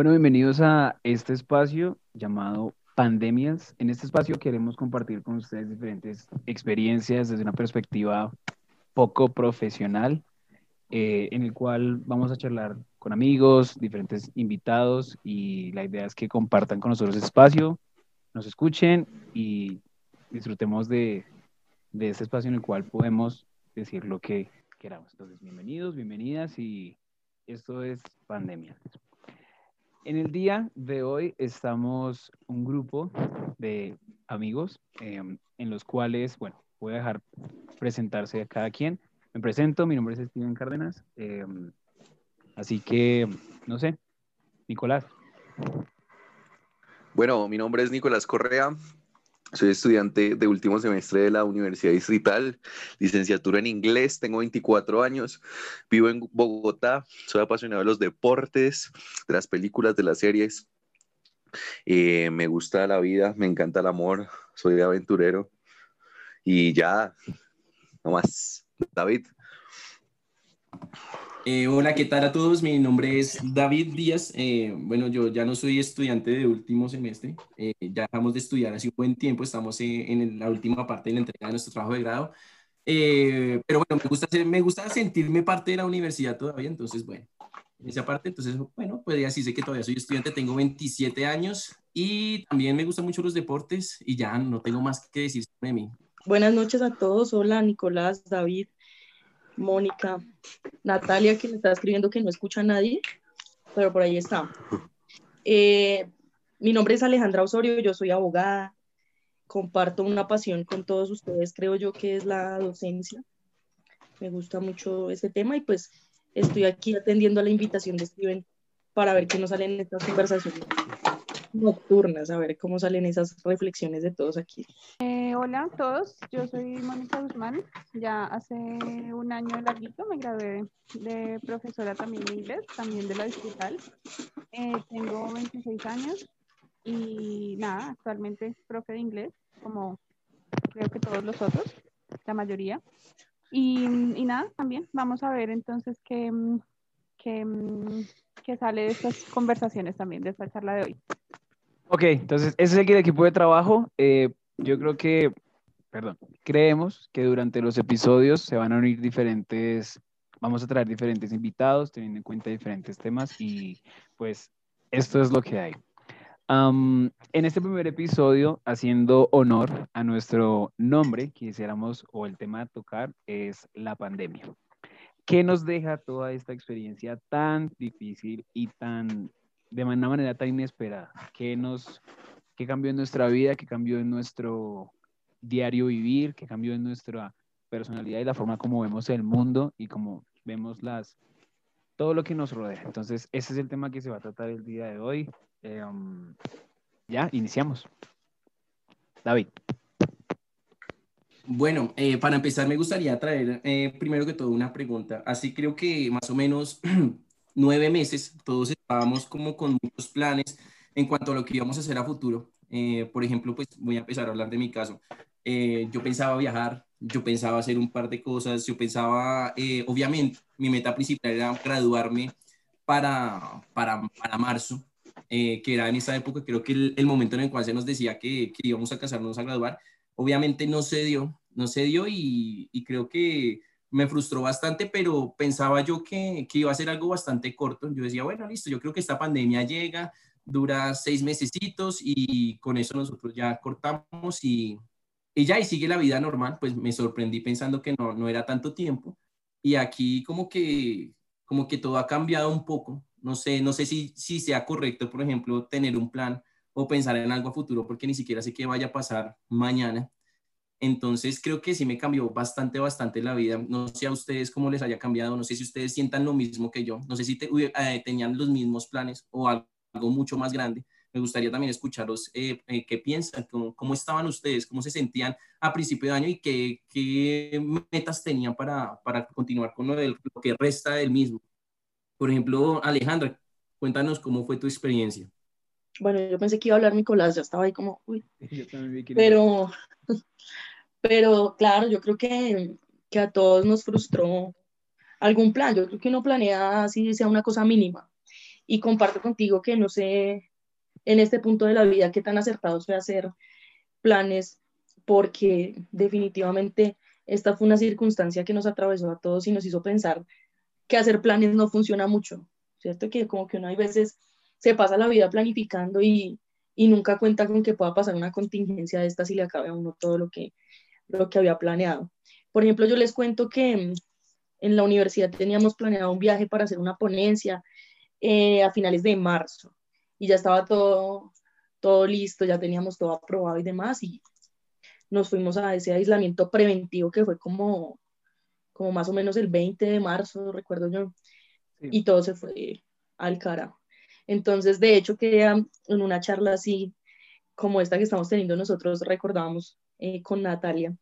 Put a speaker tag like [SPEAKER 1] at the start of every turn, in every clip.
[SPEAKER 1] Bueno, bienvenidos a este espacio llamado Pandemias. En este espacio queremos compartir con ustedes diferentes experiencias desde una perspectiva poco profesional, eh, en el cual vamos a charlar con amigos, diferentes invitados y la idea es que compartan con nosotros este espacio, nos escuchen y disfrutemos de, de este espacio en el cual podemos decir lo que queramos. Entonces, bienvenidos, bienvenidas y esto es Pandemias. En el día de hoy estamos un grupo de amigos em, en los cuales, bueno, voy a dejar presentarse a cada quien. Me presento, mi nombre es Steven Cárdenas. Em, así que, no sé, Nicolás.
[SPEAKER 2] Bueno, mi nombre es Nicolás Correa, soy estudiante de último semestre de la Universidad Distrital, licenciatura en inglés, tengo 24 años, vivo en Bogotá, soy apasionado de los deportes, de las películas, de las series. Eh, me gusta la vida, me encanta el amor, soy aventurero. Y ya, no más. David.
[SPEAKER 3] Eh, hola, ¿qué tal a todos? Mi nombre es David Díaz. Eh, bueno, yo ya no soy estudiante de último semestre, eh, ya dejamos de estudiar hace un buen tiempo, estamos en la última parte de la entrega de nuestro trabajo de grado. pero bueno, me gusta, me gusta sentirme parte de la universidad todavía, entonces bueno, en esa parte, entonces bueno, pues ya sí sé que todavía soy estudiante, tengo 27 años y también me gustan mucho los deportes y ya no tengo más que decir sobre mí.
[SPEAKER 4] Buenas noches a todos, hola Nicolás, David. Mónica, Natalia, que me está escribiendo que no escucha a nadie, pero por ahí está. Eh, mi nombre es Alejandra Osorio, yo soy abogada, comparto una pasión con todos ustedes, creo yo que es la docencia. Me gusta mucho ese tema y pues estoy aquí atendiendo a la invitación de Steven para ver qué nos salen estas conversaciones nocturnas, a ver cómo salen esas reflexiones de todos aquí.
[SPEAKER 5] Eh, hola a todos, yo soy Mónica Guzmán, ya hace un año larguito me gradué de profesora también de inglés, también de la digital. Eh, tengo 26 años y nada, actualmente profe de inglés, como creo que todos los otros, la mayoría. Y, y nada, también vamos a ver entonces qué, qué, qué sale de estas conversaciones también, de esta charla de hoy.
[SPEAKER 1] Ok, entonces ese es el equipo de trabajo. Eh, yo creo que, perdón, creemos que durante los episodios se van a unir diferentes, vamos a traer diferentes invitados, teniendo en cuenta diferentes temas y pues esto es lo que hay. en este primer episodio, haciendo honor a nuestro nombre, quisiéramos, o el tema a tocar es la pandemia. ¿Qué nos deja toda esta experiencia tan difícil y tan de una manera tan inesperada? ¿Qué, nos, qué cambió en nuestra vida? ¿Qué cambió en nuestro diario vivir? ¿Qué cambió en nuestra personalidad y la forma como vemos el mundo y como vemos las, todo lo que nos rodea? Entonces, ese es el tema que se va a tratar el día de hoy. Eh, um, ya, iniciamos. David.
[SPEAKER 3] Bueno, eh, para empezar me gustaría traer eh, primero que todo una pregunta. Así creo que más o menos nueve meses, todos estábamos como con muchos planes en cuanto a lo que íbamos a hacer a futuro. Eh, por ejemplo, pues voy a empezar a hablar de mi caso. Eh, yo pensaba viajar, yo pensaba hacer un par de cosas, yo pensaba, eh, obviamente, mi meta principal era graduarme para, para, para marzo, que era en esa época, creo que el, momento en el cual se nos decía que, que, íbamos a casarnos a graduar, obviamente no se dio, no se dio y, y creo que me frustró bastante, pero pensaba yo que, que, iba a ser algo bastante corto. Yo decía, bueno, listo, yo creo que esta pandemia llega, dura seis mesecitos y con eso nosotros ya cortamos y, y ya, y sigue la vida normal. Pues me sorprendí pensando que no, no era tanto tiempo. Y aquí como que, como que todo ha cambiado un poco. No sé, no sé si, si sea correcto, por ejemplo, tener un plan o pensar en algo a futuro, porque ni siquiera sé qué vaya a pasar mañana. Entonces creo que sí me cambió bastante, bastante la vida. No sé a ustedes cómo les haya cambiado, no sé si ustedes sientan lo mismo que yo, no sé si eh, tenían los mismos planes o algo, mucho más grande. Me gustaría también escucharlos eh, eh, qué piensan, cómo, estaban ustedes, cómo se sentían a principio de año y qué, qué metas tenían para, para continuar con lo, del, lo que resta del mismo. Por ejemplo, Alejandra, cuéntanos cómo fue tu experiencia.
[SPEAKER 4] Bueno, yo pensé que iba a hablar Nicolás, ya estaba ahí como, uy. Pero, pero claro, yo creo que, que a todos nos frustró algún plan. Yo creo que uno planea así sea una cosa mínima. y comparto contigo que no sé en este punto de la vida qué tan acertado fue hacer planes, porque definitivamente esta fue una circunstancia que nos atravesó a todos y nos hizo pensar que hacer planes no funciona mucho, ¿cierto? Que como que uno hay veces se pasa la vida planificando y, y nunca cuenta con que pueda pasar una contingencia de estas y le acabe a uno todo lo que, lo que había planeado. Por ejemplo, yo les cuento que en la universidad teníamos planeado un viaje para hacer una ponencia eh, a finales de marzo y ya estaba todo, todo listo, ya teníamos todo aprobado y demás y nos fuimos a ese aislamiento preventivo que fue como, como más o menos el 20 de marzo, recuerdo yo, y todo se fue al carajo. Entonces, de hecho, que en una charla así como esta que estamos teniendo nosotros, recordábamos eh, con Natalia,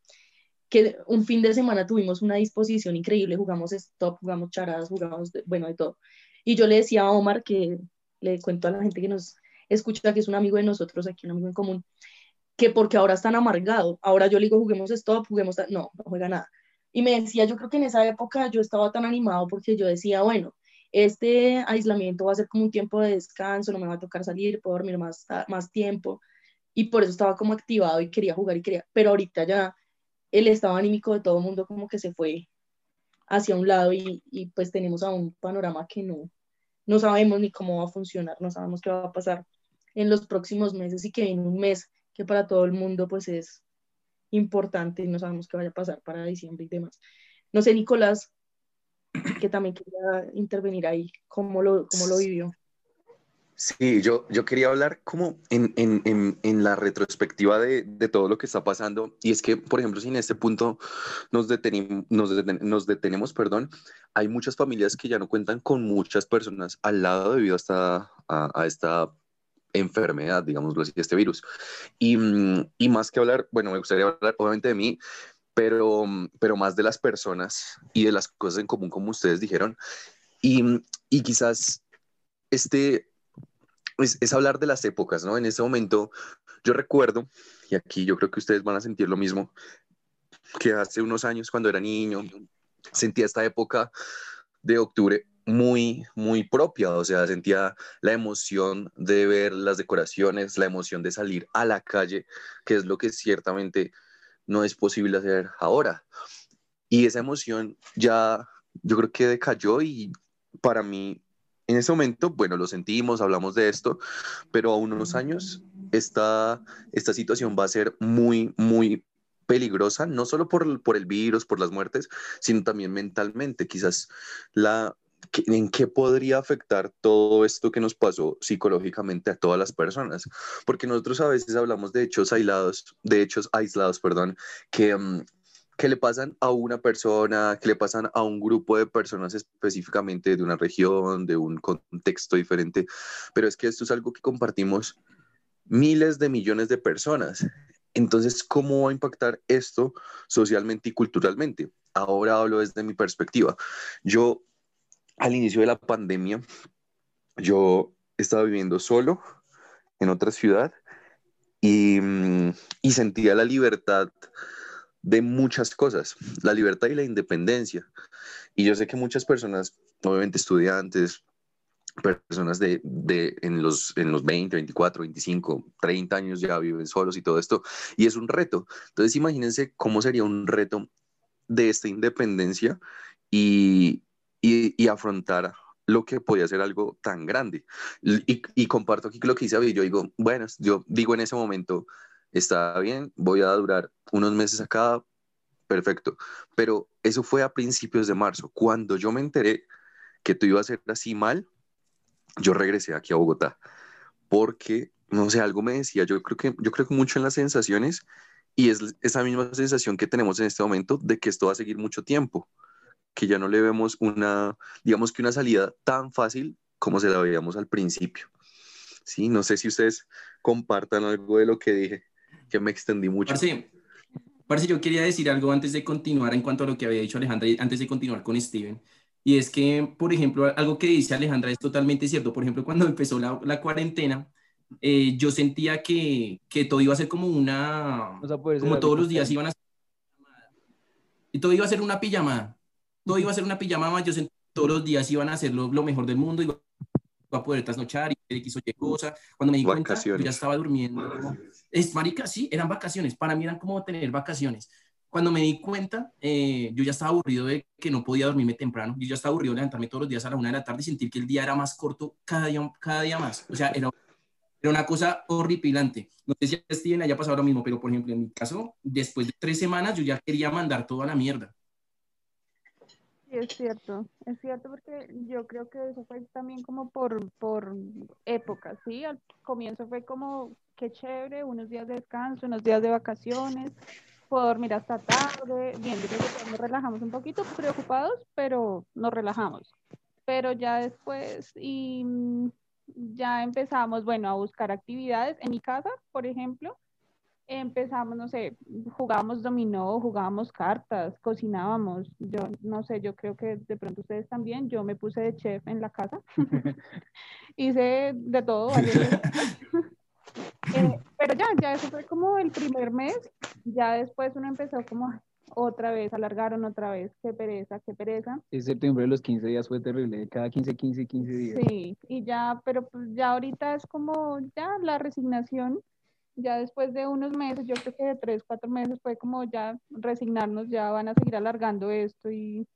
[SPEAKER 4] que un fin de semana tuvimos una disposición increíble, jugamos stop, jugamos charadas, jugamos, bueno, de todo. Y yo le decía a Omar, que le cuento a la gente que nos escucha, que es un amigo de nosotros aquí, un amigo en común, que porque ahora están amargados, ahora yo le digo, juguemos stop, juguemos, no, no juega nada. Y me decía, yo creo que en esa época yo estaba tan animado porque yo decía, bueno, este aislamiento va a ser como un tiempo de descanso, no me va a tocar salir, puedo dormir más, más tiempo. Y por eso estaba como activado y quería jugar y quería, pero ahorita ya el estado anímico de todo el mundo como que se fue hacia un lado y, y, pues tenemos a un panorama que no, no sabemos ni cómo va a funcionar, no sabemos qué va a pasar en los próximos meses y que en un mes que para todo el mundo pues es importante y no sabemos qué vaya a pasar para diciembre y demás. No sé, Nicolás, que también quería intervenir ahí, cómo lo, cómo lo vivió.
[SPEAKER 2] Sí, yo, yo quería hablar como en, en, en, en la retrospectiva de, de, todo lo que está pasando. Y es que, por ejemplo, si en este punto nos, detenemos, nos, nos, detenemos, perdón, hay muchas familias que ya no cuentan con muchas personas al lado debido a esta, a, a esta enfermedad, digámoslo así, este virus. Y, y más que hablar, bueno, me gustaría hablar obviamente de mí, pero, pero más de las personas y de las cosas en común, como ustedes dijeron. Y, y quizás este es, hablar de las épocas, ¿no? En ese momento yo recuerdo, y aquí yo creo que ustedes van a sentir lo mismo, que hace unos años cuando era niño sentía esta época de octubre muy, muy propia, o sea, sentía la emoción de ver las decoraciones, la emoción de salir a la calle, que es lo que ciertamente no es posible hacer ahora. Y esa emoción ya, yo creo que decayó y para mí en ese momento, bueno, lo sentimos, hablamos de esto, pero a unos años esta, esta situación va a ser muy, muy peligrosa, no solo por, por el virus, por las muertes, sino también mentalmente. Quizás la, en qué podría afectar todo esto que nos pasó psicológicamente a todas las personas, porque nosotros a veces hablamos de hechos aislados, de hechos aislados, perdón, que, mm, que le pasan a una persona, que le pasan a un grupo de personas específicamente de una región, de un contexto diferente, pero es que esto es algo que compartimos miles de millones de personas. Entonces, ¿cómo va a impactar esto socialmente y culturalmente? Ahora hablo desde mi perspectiva. Yo, al inicio de la pandemia, yo estaba viviendo solo en otra ciudad y, mm, y sentía la libertad de muchas cosas, la libertad y la independencia. Y yo sé que muchas personas, obviamente estudiantes, personas de, de, en, los, en los 20, 24, 25, 30 años ya viven solos y todo esto, y es un reto. Entonces imagínense cómo sería un reto de esta independencia y, y, afrontar lo que podía ser algo tan grande. Y, y comparto aquí lo que dice David, yo digo, bueno, yo digo en ese momento, está bien, voy a durar unos meses acá, perfecto. Pero eso fue a principios de marzo. Cuando yo me enteré que tú iba a ser así mal, yo regresé aquí a Bogotá, porque, no sé, algo me decía, yo creo que, yo creo que mucho en las sensaciones y es esa misma sensación que tenemos en este momento de que esto va a seguir mucho tiempo, que ya no le vemos una, digamos que una salida tan fácil como se la veíamos al principio. Sí, no sé si ustedes compartan algo de lo que dije que me extendí mucho.
[SPEAKER 3] Parce, parce, yo quería decir algo antes de continuar en cuanto a lo que había dicho Alejandra, antes de continuar con Steven. Y es que, por ejemplo, algo que dice Alejandra es totalmente cierto. Por ejemplo, cuando empezó la, la cuarentena, eh, yo sentía que, que, todo iba a ser como una... como todos los días iban a ser... Y todo iba a ser una pijamada. Todo iba a ser una pijamada. Yo sentía que todos los días iban a ser lo, lo mejor del mundo. A poder trasnochar y X o Y cosa. Cuando me di cuenta, yo ya estaba durmiendo. Es marica, sí, eran vacaciones. Para mí eran como tener vacaciones. Cuando me di cuenta, eh, yo ya estaba aburrido de que no podía dormirme temprano. Yo ya estaba aburrido de levantarme todos los días a la una de la tarde y sentir que el día era más corto cada día, cada día más. O sea, era, era una cosa horripilante. No sé si a Steven haya pasado lo mismo, pero por ejemplo, en mi caso, después de tres semanas, yo ya quería mandar todo a la mierda.
[SPEAKER 5] Sí, es cierto, es cierto porque yo creo que eso fue también como por, por épocas, ¿sí? Al comienzo fue como, qué chévere, unos días de descanso, unos días de vacaciones, puedo dormir hasta tarde, bien, nos relajamos un poquito, preocupados, pero nos relajamos. Pero ya después, y mm, ya empezamos, bueno, a buscar actividades en mi casa, por ejemplo, empezamos, no sé, jugábamos dominó, jugábamos cartas, cocinábamos. Yo no sé, yo creo que de pronto ustedes también. Yo me puse de chef en la casa. Hice de todo. eh, pero ya, ya eso fue como el primer mes. Ya después uno empezó como otra vez, alargaron otra vez. Qué pereza, qué pereza.
[SPEAKER 1] El septiembre de los 15 días fue terrible. Cada 15, 15, 15 días.
[SPEAKER 5] Sí, y ya, pero pues ya ahorita es como ya la resignación ya después de unos meses, yo creo que de tres, cuatro meses fue como ya resignarnos, ya van a seguir alargando esto y,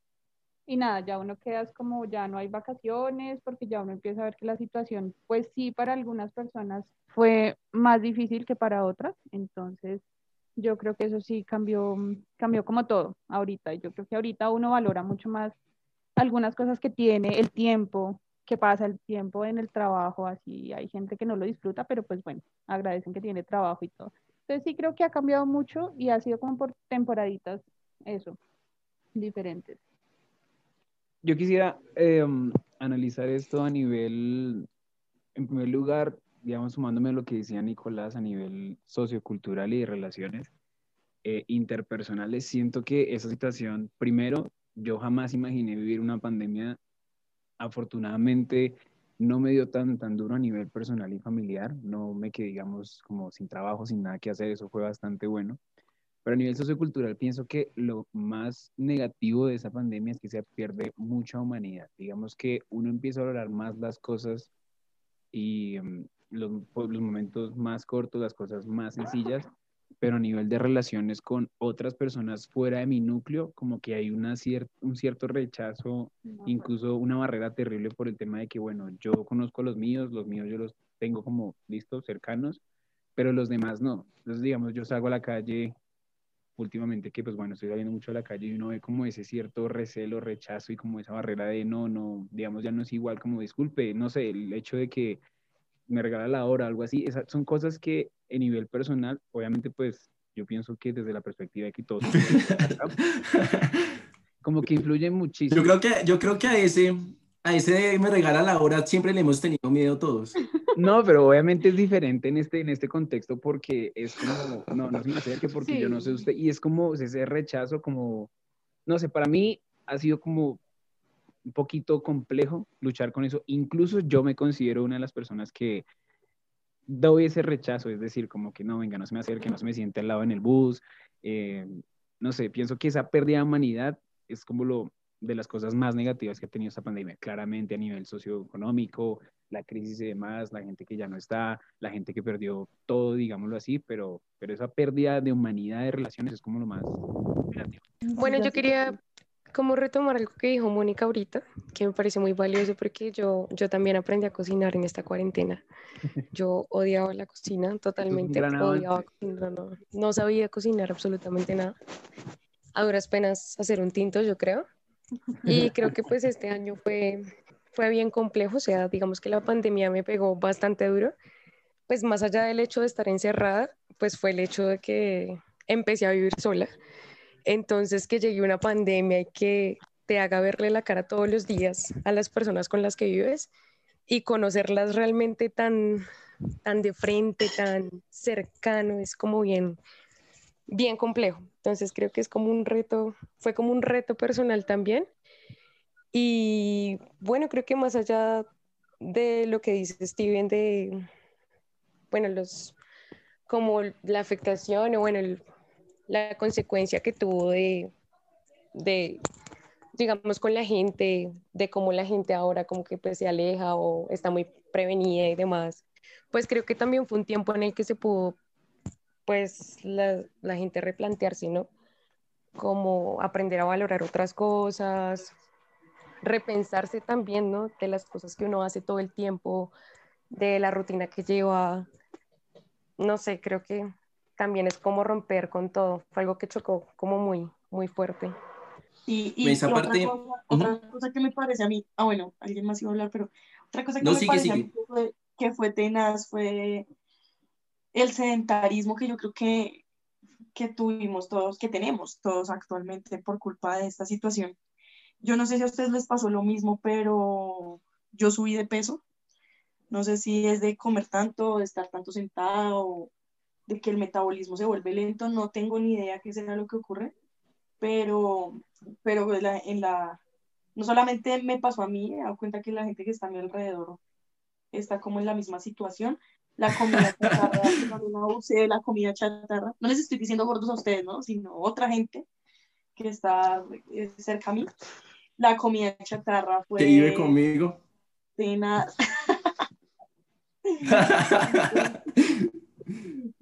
[SPEAKER 5] y nada, ya uno queda como ya no hay vacaciones porque ya uno empieza a ver que la situación, pues sí, para algunas personas fue más difícil que para otras, entonces yo creo que eso sí cambió, cambió como todo ahorita, yo creo que ahorita uno valora mucho más algunas cosas que tiene, el tiempo, que pasa el tiempo en el trabajo, así hay gente que no lo disfruta, pero pues bueno, agradecen que tiene trabajo y todo. Entonces sí creo que ha cambiado mucho y ha sido como por temporaditas, eso, diferentes.
[SPEAKER 1] Yo quisiera em, analizar esto a nivel, en primer lugar, digamos, sumándome a lo que decía Nicolás a nivel sociocultural y de relaciones eh, interpersonales, siento que esa situación, primero, yo jamás imaginé vivir una pandemia afortunadamente no me dio tan, tan duro a nivel personal y familiar, no me quedé, digamos, como sin trabajo, sin nada que hacer, eso fue bastante bueno. Pero a nivel sociocultural pienso que lo más negativo de esa pandemia es que se pierde mucha humanidad. Digamos que uno empieza a valorar más las cosas y mm, los, los momentos más cortos, las cosas más sencillas, pero a nivel de relaciones con otras personas fuera de mi núcleo, como que hay una un cierto rechazo, incluso una barrera terrible por el tema de que, bueno, yo conozco a los míos, los míos yo los tengo como listos, cercanos, pero los demás no. Entonces, digamos, yo salgo a la calle últimamente que, pues bueno, estoy saliendo mucho a la calle y uno ve como ese cierto recelo, rechazo y como esa barrera de no, no, digamos, ya no es igual como disculpe, no sé, el hecho de que me regala la hora, algo así. Esas son cosas que a nivel personal, obviamente, pues yo pienso que desde la perspectiva de que todos como que influye muchísimo.
[SPEAKER 3] Yo creo que, yo creo que a ese, a ese me regala la hora siempre le hemos tenido miedo todos.
[SPEAKER 1] No, pero obviamente es diferente en este, en este contexto porque es como, no, no se me acerque porque yo no sé usted, y es como ese rechazo, como, no sé, para mí ha sido como un poquito complejo luchar con eso. Incluso yo me considero una de las personas que doy ese rechazo, es decir, como que no, venga, no se me acerque, no se me siente al lado en el bus. Eh, no sé, pienso que esa pérdida de humanidad es como lo de las cosas más negativas que ha tenido esta pandemia, claramente a nivel socioeconómico, la crisis y demás, la gente que ya no está, la gente que perdió todo, digámoslo así, pero, pero esa pérdida de humanidad de relaciones es como lo más negativo.
[SPEAKER 6] Bueno, yo quería como retomar algo que dijo Mónica ahorita, que me parece muy valioso porque yo, yo también aprendí a cocinar en esta cuarentena. Yo odiaba la cocina totalmente, odiaba cocinar, no, no, sabía cocinar absolutamente nada. A duras penas hacer un tinto, yo creo. Y creo que pues este año fue, fue bien complejo, o sea, digamos que la pandemia me pegó bastante duro. Pues más allá del hecho de estar encerrada, pues fue el hecho de que empecé a vivir sola entonces, que llegue una pandemia y que te haga verle la cara todos los días a las personas con las que vives y conocerlas realmente tan, tan de frente, tan cercano, es como bien, bien complejo. Entonces, creo que es como un reto, fue como un reto personal también. Y bueno, creo que más allá de lo que dice Steven de, bueno, los, como la afectación o bueno, el, la consecuencia que tuvo de, de digamos, con la gente, de cómo la gente ahora como que pues se aleja o está muy prevenida y demás, pues creo que también fue un tiempo en el que se pudo, pues, la, la gente replantearse, ¿no? Como aprender a valorar otras cosas, repensarse también, ¿no? De las cosas que uno hace todo el tiempo, de la rutina que lleva. No sé, creo que también es como romper con todo. Fue algo que chocó como muy, muy fuerte.
[SPEAKER 4] Y, y, esa parte... otra, cosa, que me parece a mí, ah bueno, alguien más iba a hablar, pero otra cosa que me parece a mí que fue, que fue tenaz fue el sedentarismo que yo creo que, que tuvimos todos, que tenemos todos actualmente por culpa de esta situación. Yo no sé si a ustedes les pasó lo mismo, pero yo subí de peso. No sé si es de comer tanto, de estar tanto sentado, de que el metabolismo se vuelve lento, no tengo ni idea qué será lo que ocurre, pero, pero en la, no solamente me pasó a mí, he dado cuenta que la gente que está a mi alrededor está como en la misma situación. La comida chatarra, no la comida chatarra, no les estoy diciendo gordos a ustedes, ¿no? Sino otra gente que está eh, cerca a mí la comida chatarra fue...
[SPEAKER 3] ¿Que vive conmigo?
[SPEAKER 4] Cena.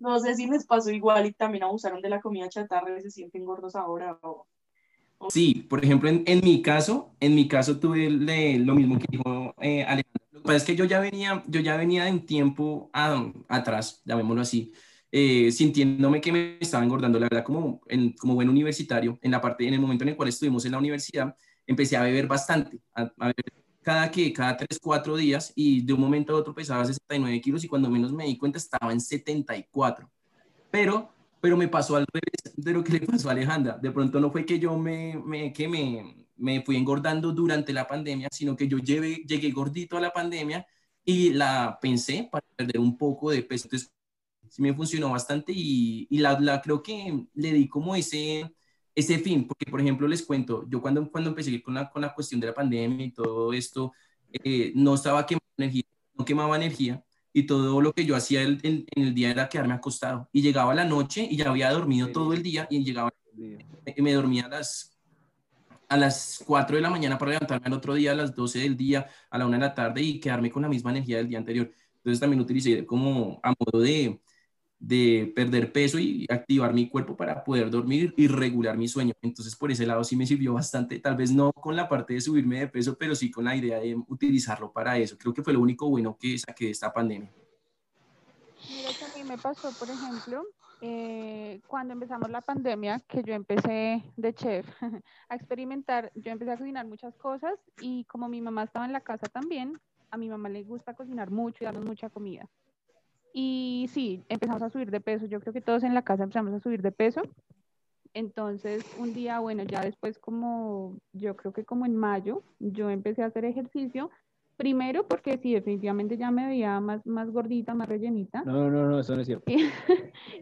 [SPEAKER 4] no sé si les pasó igual y también abusaron de la comida chatarra y se sienten gordos ahora.
[SPEAKER 3] Sí, por ejemplo, en, en, mi caso, en mi caso tuve lo mismo que dijo eh, Alejandro. Lo que pasa es que yo ya venía, yo ya venía de un tiempo atrás, llamémoslo así, eh, sintiéndome que me estaba engordando, la verdad, como, en, como buen universitario, en la parte, en el momento en el cual estuvimos en la universidad, empecé a beber bastante, cada que cada 3, 4 días y de un momento a otro pesaba 69 kilos y cuando menos me di cuenta estaba en 74. Pero, pero me pasó al revés de lo que le pasó a Alejandra. De pronto no fue que yo me, me que me, me fui engordando durante la pandemia, sino que yo llevé, llegué gordito a la pandemia y la pensé para perder un poco de peso. Entonces, sí me funcionó bastante y, y la, la creo que le di como ese ese fin, porque por ejemplo les cuento, yo cuando, cuando empecé con la, con la cuestión de la pandemia y todo esto, eh, no estaba quemando energía, no quemaba energía y todo lo que yo hacía en, en, el día era quedarme acostado. Y llegaba la noche y ya había dormido todo el día y llegaba, y me dormía a las, a las 4 de la mañana para levantarme al otro día a las 12 del día, a la 1 de la tarde y quedarme con la misma energía del día anterior. Entonces también utilicé como a modo de, de perder peso y activar mi cuerpo para poder dormir y regular mi sueño. Entonces, por ese lado sí me sirvió bastante, tal vez no con la parte de subirme de peso, pero sí con la idea de utilizarlo para eso. Creo que fue lo único bueno que saqué de esta pandemia.
[SPEAKER 5] Mira que a mí me pasó, por ejemplo, eh, cuando empezamos la pandemia, que yo empecé de chef a experimentar, yo empecé a cocinar muchas cosas y como mi mamá estaba en la casa también, a mi mamá le gusta cocinar mucho y darnos mucha comida. Y sí, empezamos a subir de peso. Yo creo que todos en la casa empezamos a subir de peso. Entonces, un día, bueno, ya después como, yo creo que como en mayo, yo empecé a hacer ejercicio. Primero porque sí, definitivamente ya me veía más, más gordita, más rellenita.
[SPEAKER 1] No, no, no, eso no es cierto.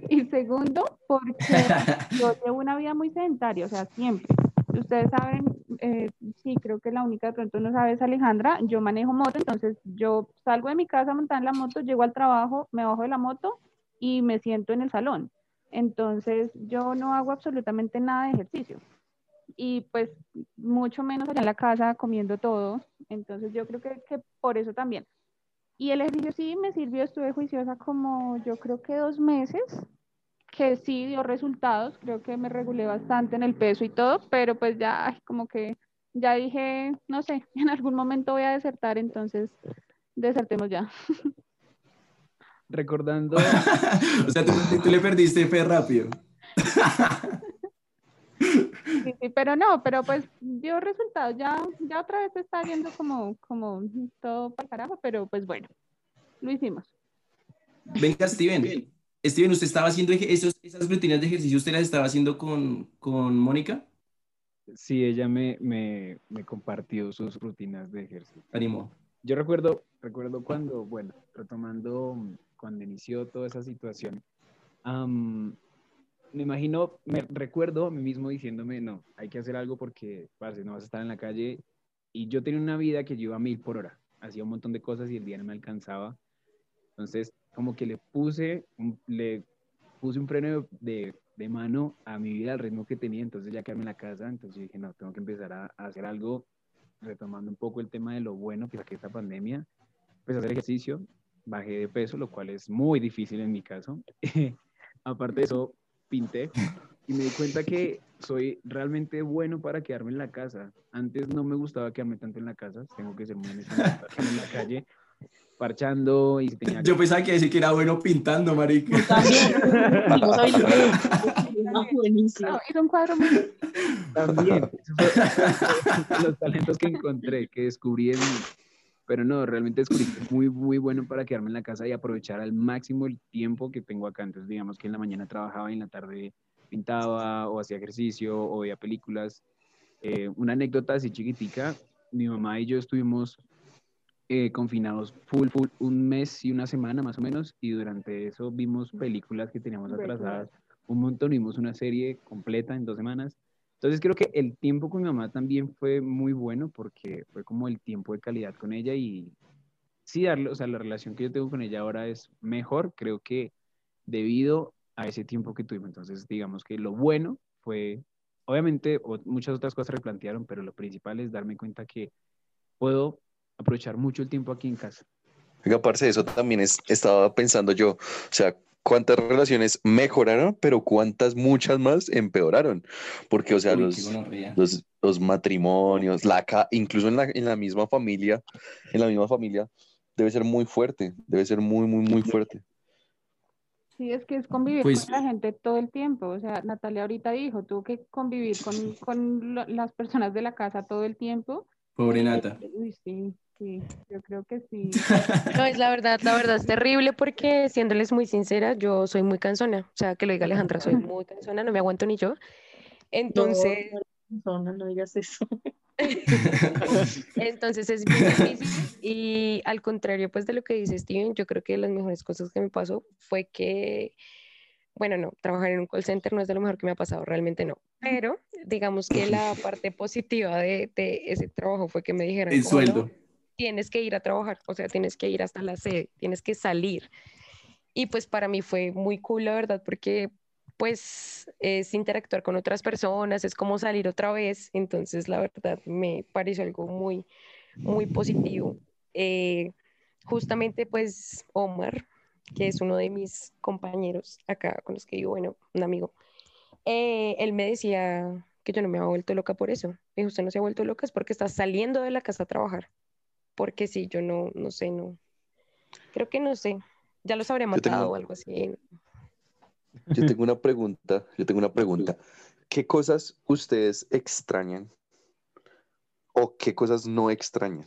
[SPEAKER 5] y segundo, porque yo llevo una vida muy sedentaria, o sea, siempre. Ustedes saben, eh, sí, creo que la única de pronto no sabe es Alejandra, yo manejo moto, entonces yo salgo de mi casa a montar en la moto, llego al trabajo, me bajo de la moto y me siento en el salón. Entonces yo no hago absolutamente nada de ejercicio y pues mucho menos allá en la casa comiendo todo. Entonces yo creo que, que por eso también. Y el ejercicio sí me sirvió, estuve juiciosa como yo creo que dos meses que sí dio resultados, creo que me regulé bastante en el peso y todo, pero pues ya como que ya dije, no sé, en algún momento voy a desertar, entonces desertemos ya.
[SPEAKER 1] Recordando.
[SPEAKER 3] o sea, tú, le perdiste fe rápido.
[SPEAKER 5] Sí, sí, pero no, pero pues dio resultados. Ya, ya otra vez está viendo como, como todo para carajo, pero pues bueno, lo hicimos.
[SPEAKER 3] Venga, Steven. Steven, ¿usted estaba haciendo esos, esas rutinas de ejercicio, usted las estaba haciendo con, con Mónica?
[SPEAKER 1] Sí, ella me, me, me, compartió sus rutinas de ejercicio.
[SPEAKER 3] Animó.
[SPEAKER 1] Yo recuerdo, recuerdo cuando, bueno, retomando cuando inició toda esa situación, me imagino, me recuerdo a mí mismo diciéndome, no, hay que hacer algo porque, parce, no vas a estar en la calle. Y yo tenía una vida que yo iba a mil por hora, hacía un montón de cosas y el día no me alcanzaba. Entonces, como que le puse un, le puse un freno de, de mano a mi vida, al ritmo que tenía, entonces ya quedarme en la casa, entonces dije, no, tengo que empezar a, hacer algo, retomando un poco el tema de lo bueno que saqué esta pandemia, empecé a hacer ejercicio, bajé de peso, lo cual es muy difícil en mi caso. Aparte de eso, pinté y me di cuenta que soy realmente bueno para quedarme en la casa. Antes no me gustaba quedarme tanto en la casa, tengo que ser muy honesto, en la calle parchando y tenía
[SPEAKER 3] Yo pensaba que decir que era bueno pintando, marica.
[SPEAKER 5] También. un cuadro muy...
[SPEAKER 1] También. los talentos que encontré, que descubrí en mí. Pero no, realmente descubrí que es muy, muy bueno para quedarme en la casa y aprovechar al máximo el tiempo que tengo acá. Entonces, digamos que en la mañana trabajaba y en la tarde pintaba o hacía ejercicio o veía películas. Eh, una anécdota así chiquitica, mi mamá y yo estuvimos eh, confinados full, full, un mes y una semana más o menos, y durante eso vimos películas que teníamos atrasadas un montón, vimos una serie completa en dos semanas. Entonces creo que el tiempo con mi mamá también fue muy bueno porque fue como el tiempo de calidad con ella y sí, darle, o sea, la relación que yo tengo con ella ahora es mejor, creo que debido a ese tiempo que tuvimos. Entonces digamos que lo bueno fue, obviamente muchas otras cosas replantearon, pero lo principal es darme cuenta que puedo aprovechar mucho el tiempo aquí en casa.
[SPEAKER 2] Oiga, aparte de eso también es, estaba pensando yo, o sea, cuántas relaciones mejoraron, pero cuántas muchas más empeoraron. Porque, o sea, los, los, matrimonios, la, incluso en la, en la misma familia, en la misma familia, debe ser muy fuerte, debe ser muy, muy, muy fuerte.
[SPEAKER 5] Sí, es que es convivir pues con la gente todo el tiempo. O sea, Natalia ahorita dijo, tuvo que convivir con, con las personas de la casa todo el tiempo.
[SPEAKER 3] Pobre Nata.
[SPEAKER 5] Uy, sí. Sí, yo creo que sí.
[SPEAKER 6] No, es la verdad, la verdad es terrible porque siéndoles muy sincera, yo soy muy cansona. O sea, que lo diga Alejandra, soy muy cansona, no me aguanto ni yo. Entonces...
[SPEAKER 4] No, no, no digas eso.
[SPEAKER 6] Entonces es muy difícil y al contrario pues de lo que dice Steven, yo creo que las mejores cosas que me pasó fue que, bueno, no, trabajar en un call center no es de lo mejor que me ha pasado, realmente no, pero digamos que la parte positiva de, de ese trabajo fue que me dijeron...
[SPEAKER 3] El sueldo
[SPEAKER 6] tienes que ir a trabajar, o sea, tienes que ir hasta la sede, tienes que salir. Y pues para mí fue muy cool, la verdad, porque pues es interactuar con otras personas, es como salir otra vez, entonces la verdad me pareció algo muy, muy positivo. Eh, justamente pues Omar, que es uno de mis compañeros acá con los que digo, bueno, un amigo, eh, él me decía que yo no me había vuelto loca por eso. Y usted no se ha vuelto loca es porque está saliendo de la casa a trabajar porque si yo no, no sé, no, creo que no sé, ya los habría matado o algo así.
[SPEAKER 2] Yo tengo una pregunta, yo tengo una pregunta. ¿Qué cosas ustedes extrañan o qué cosas no extrañan?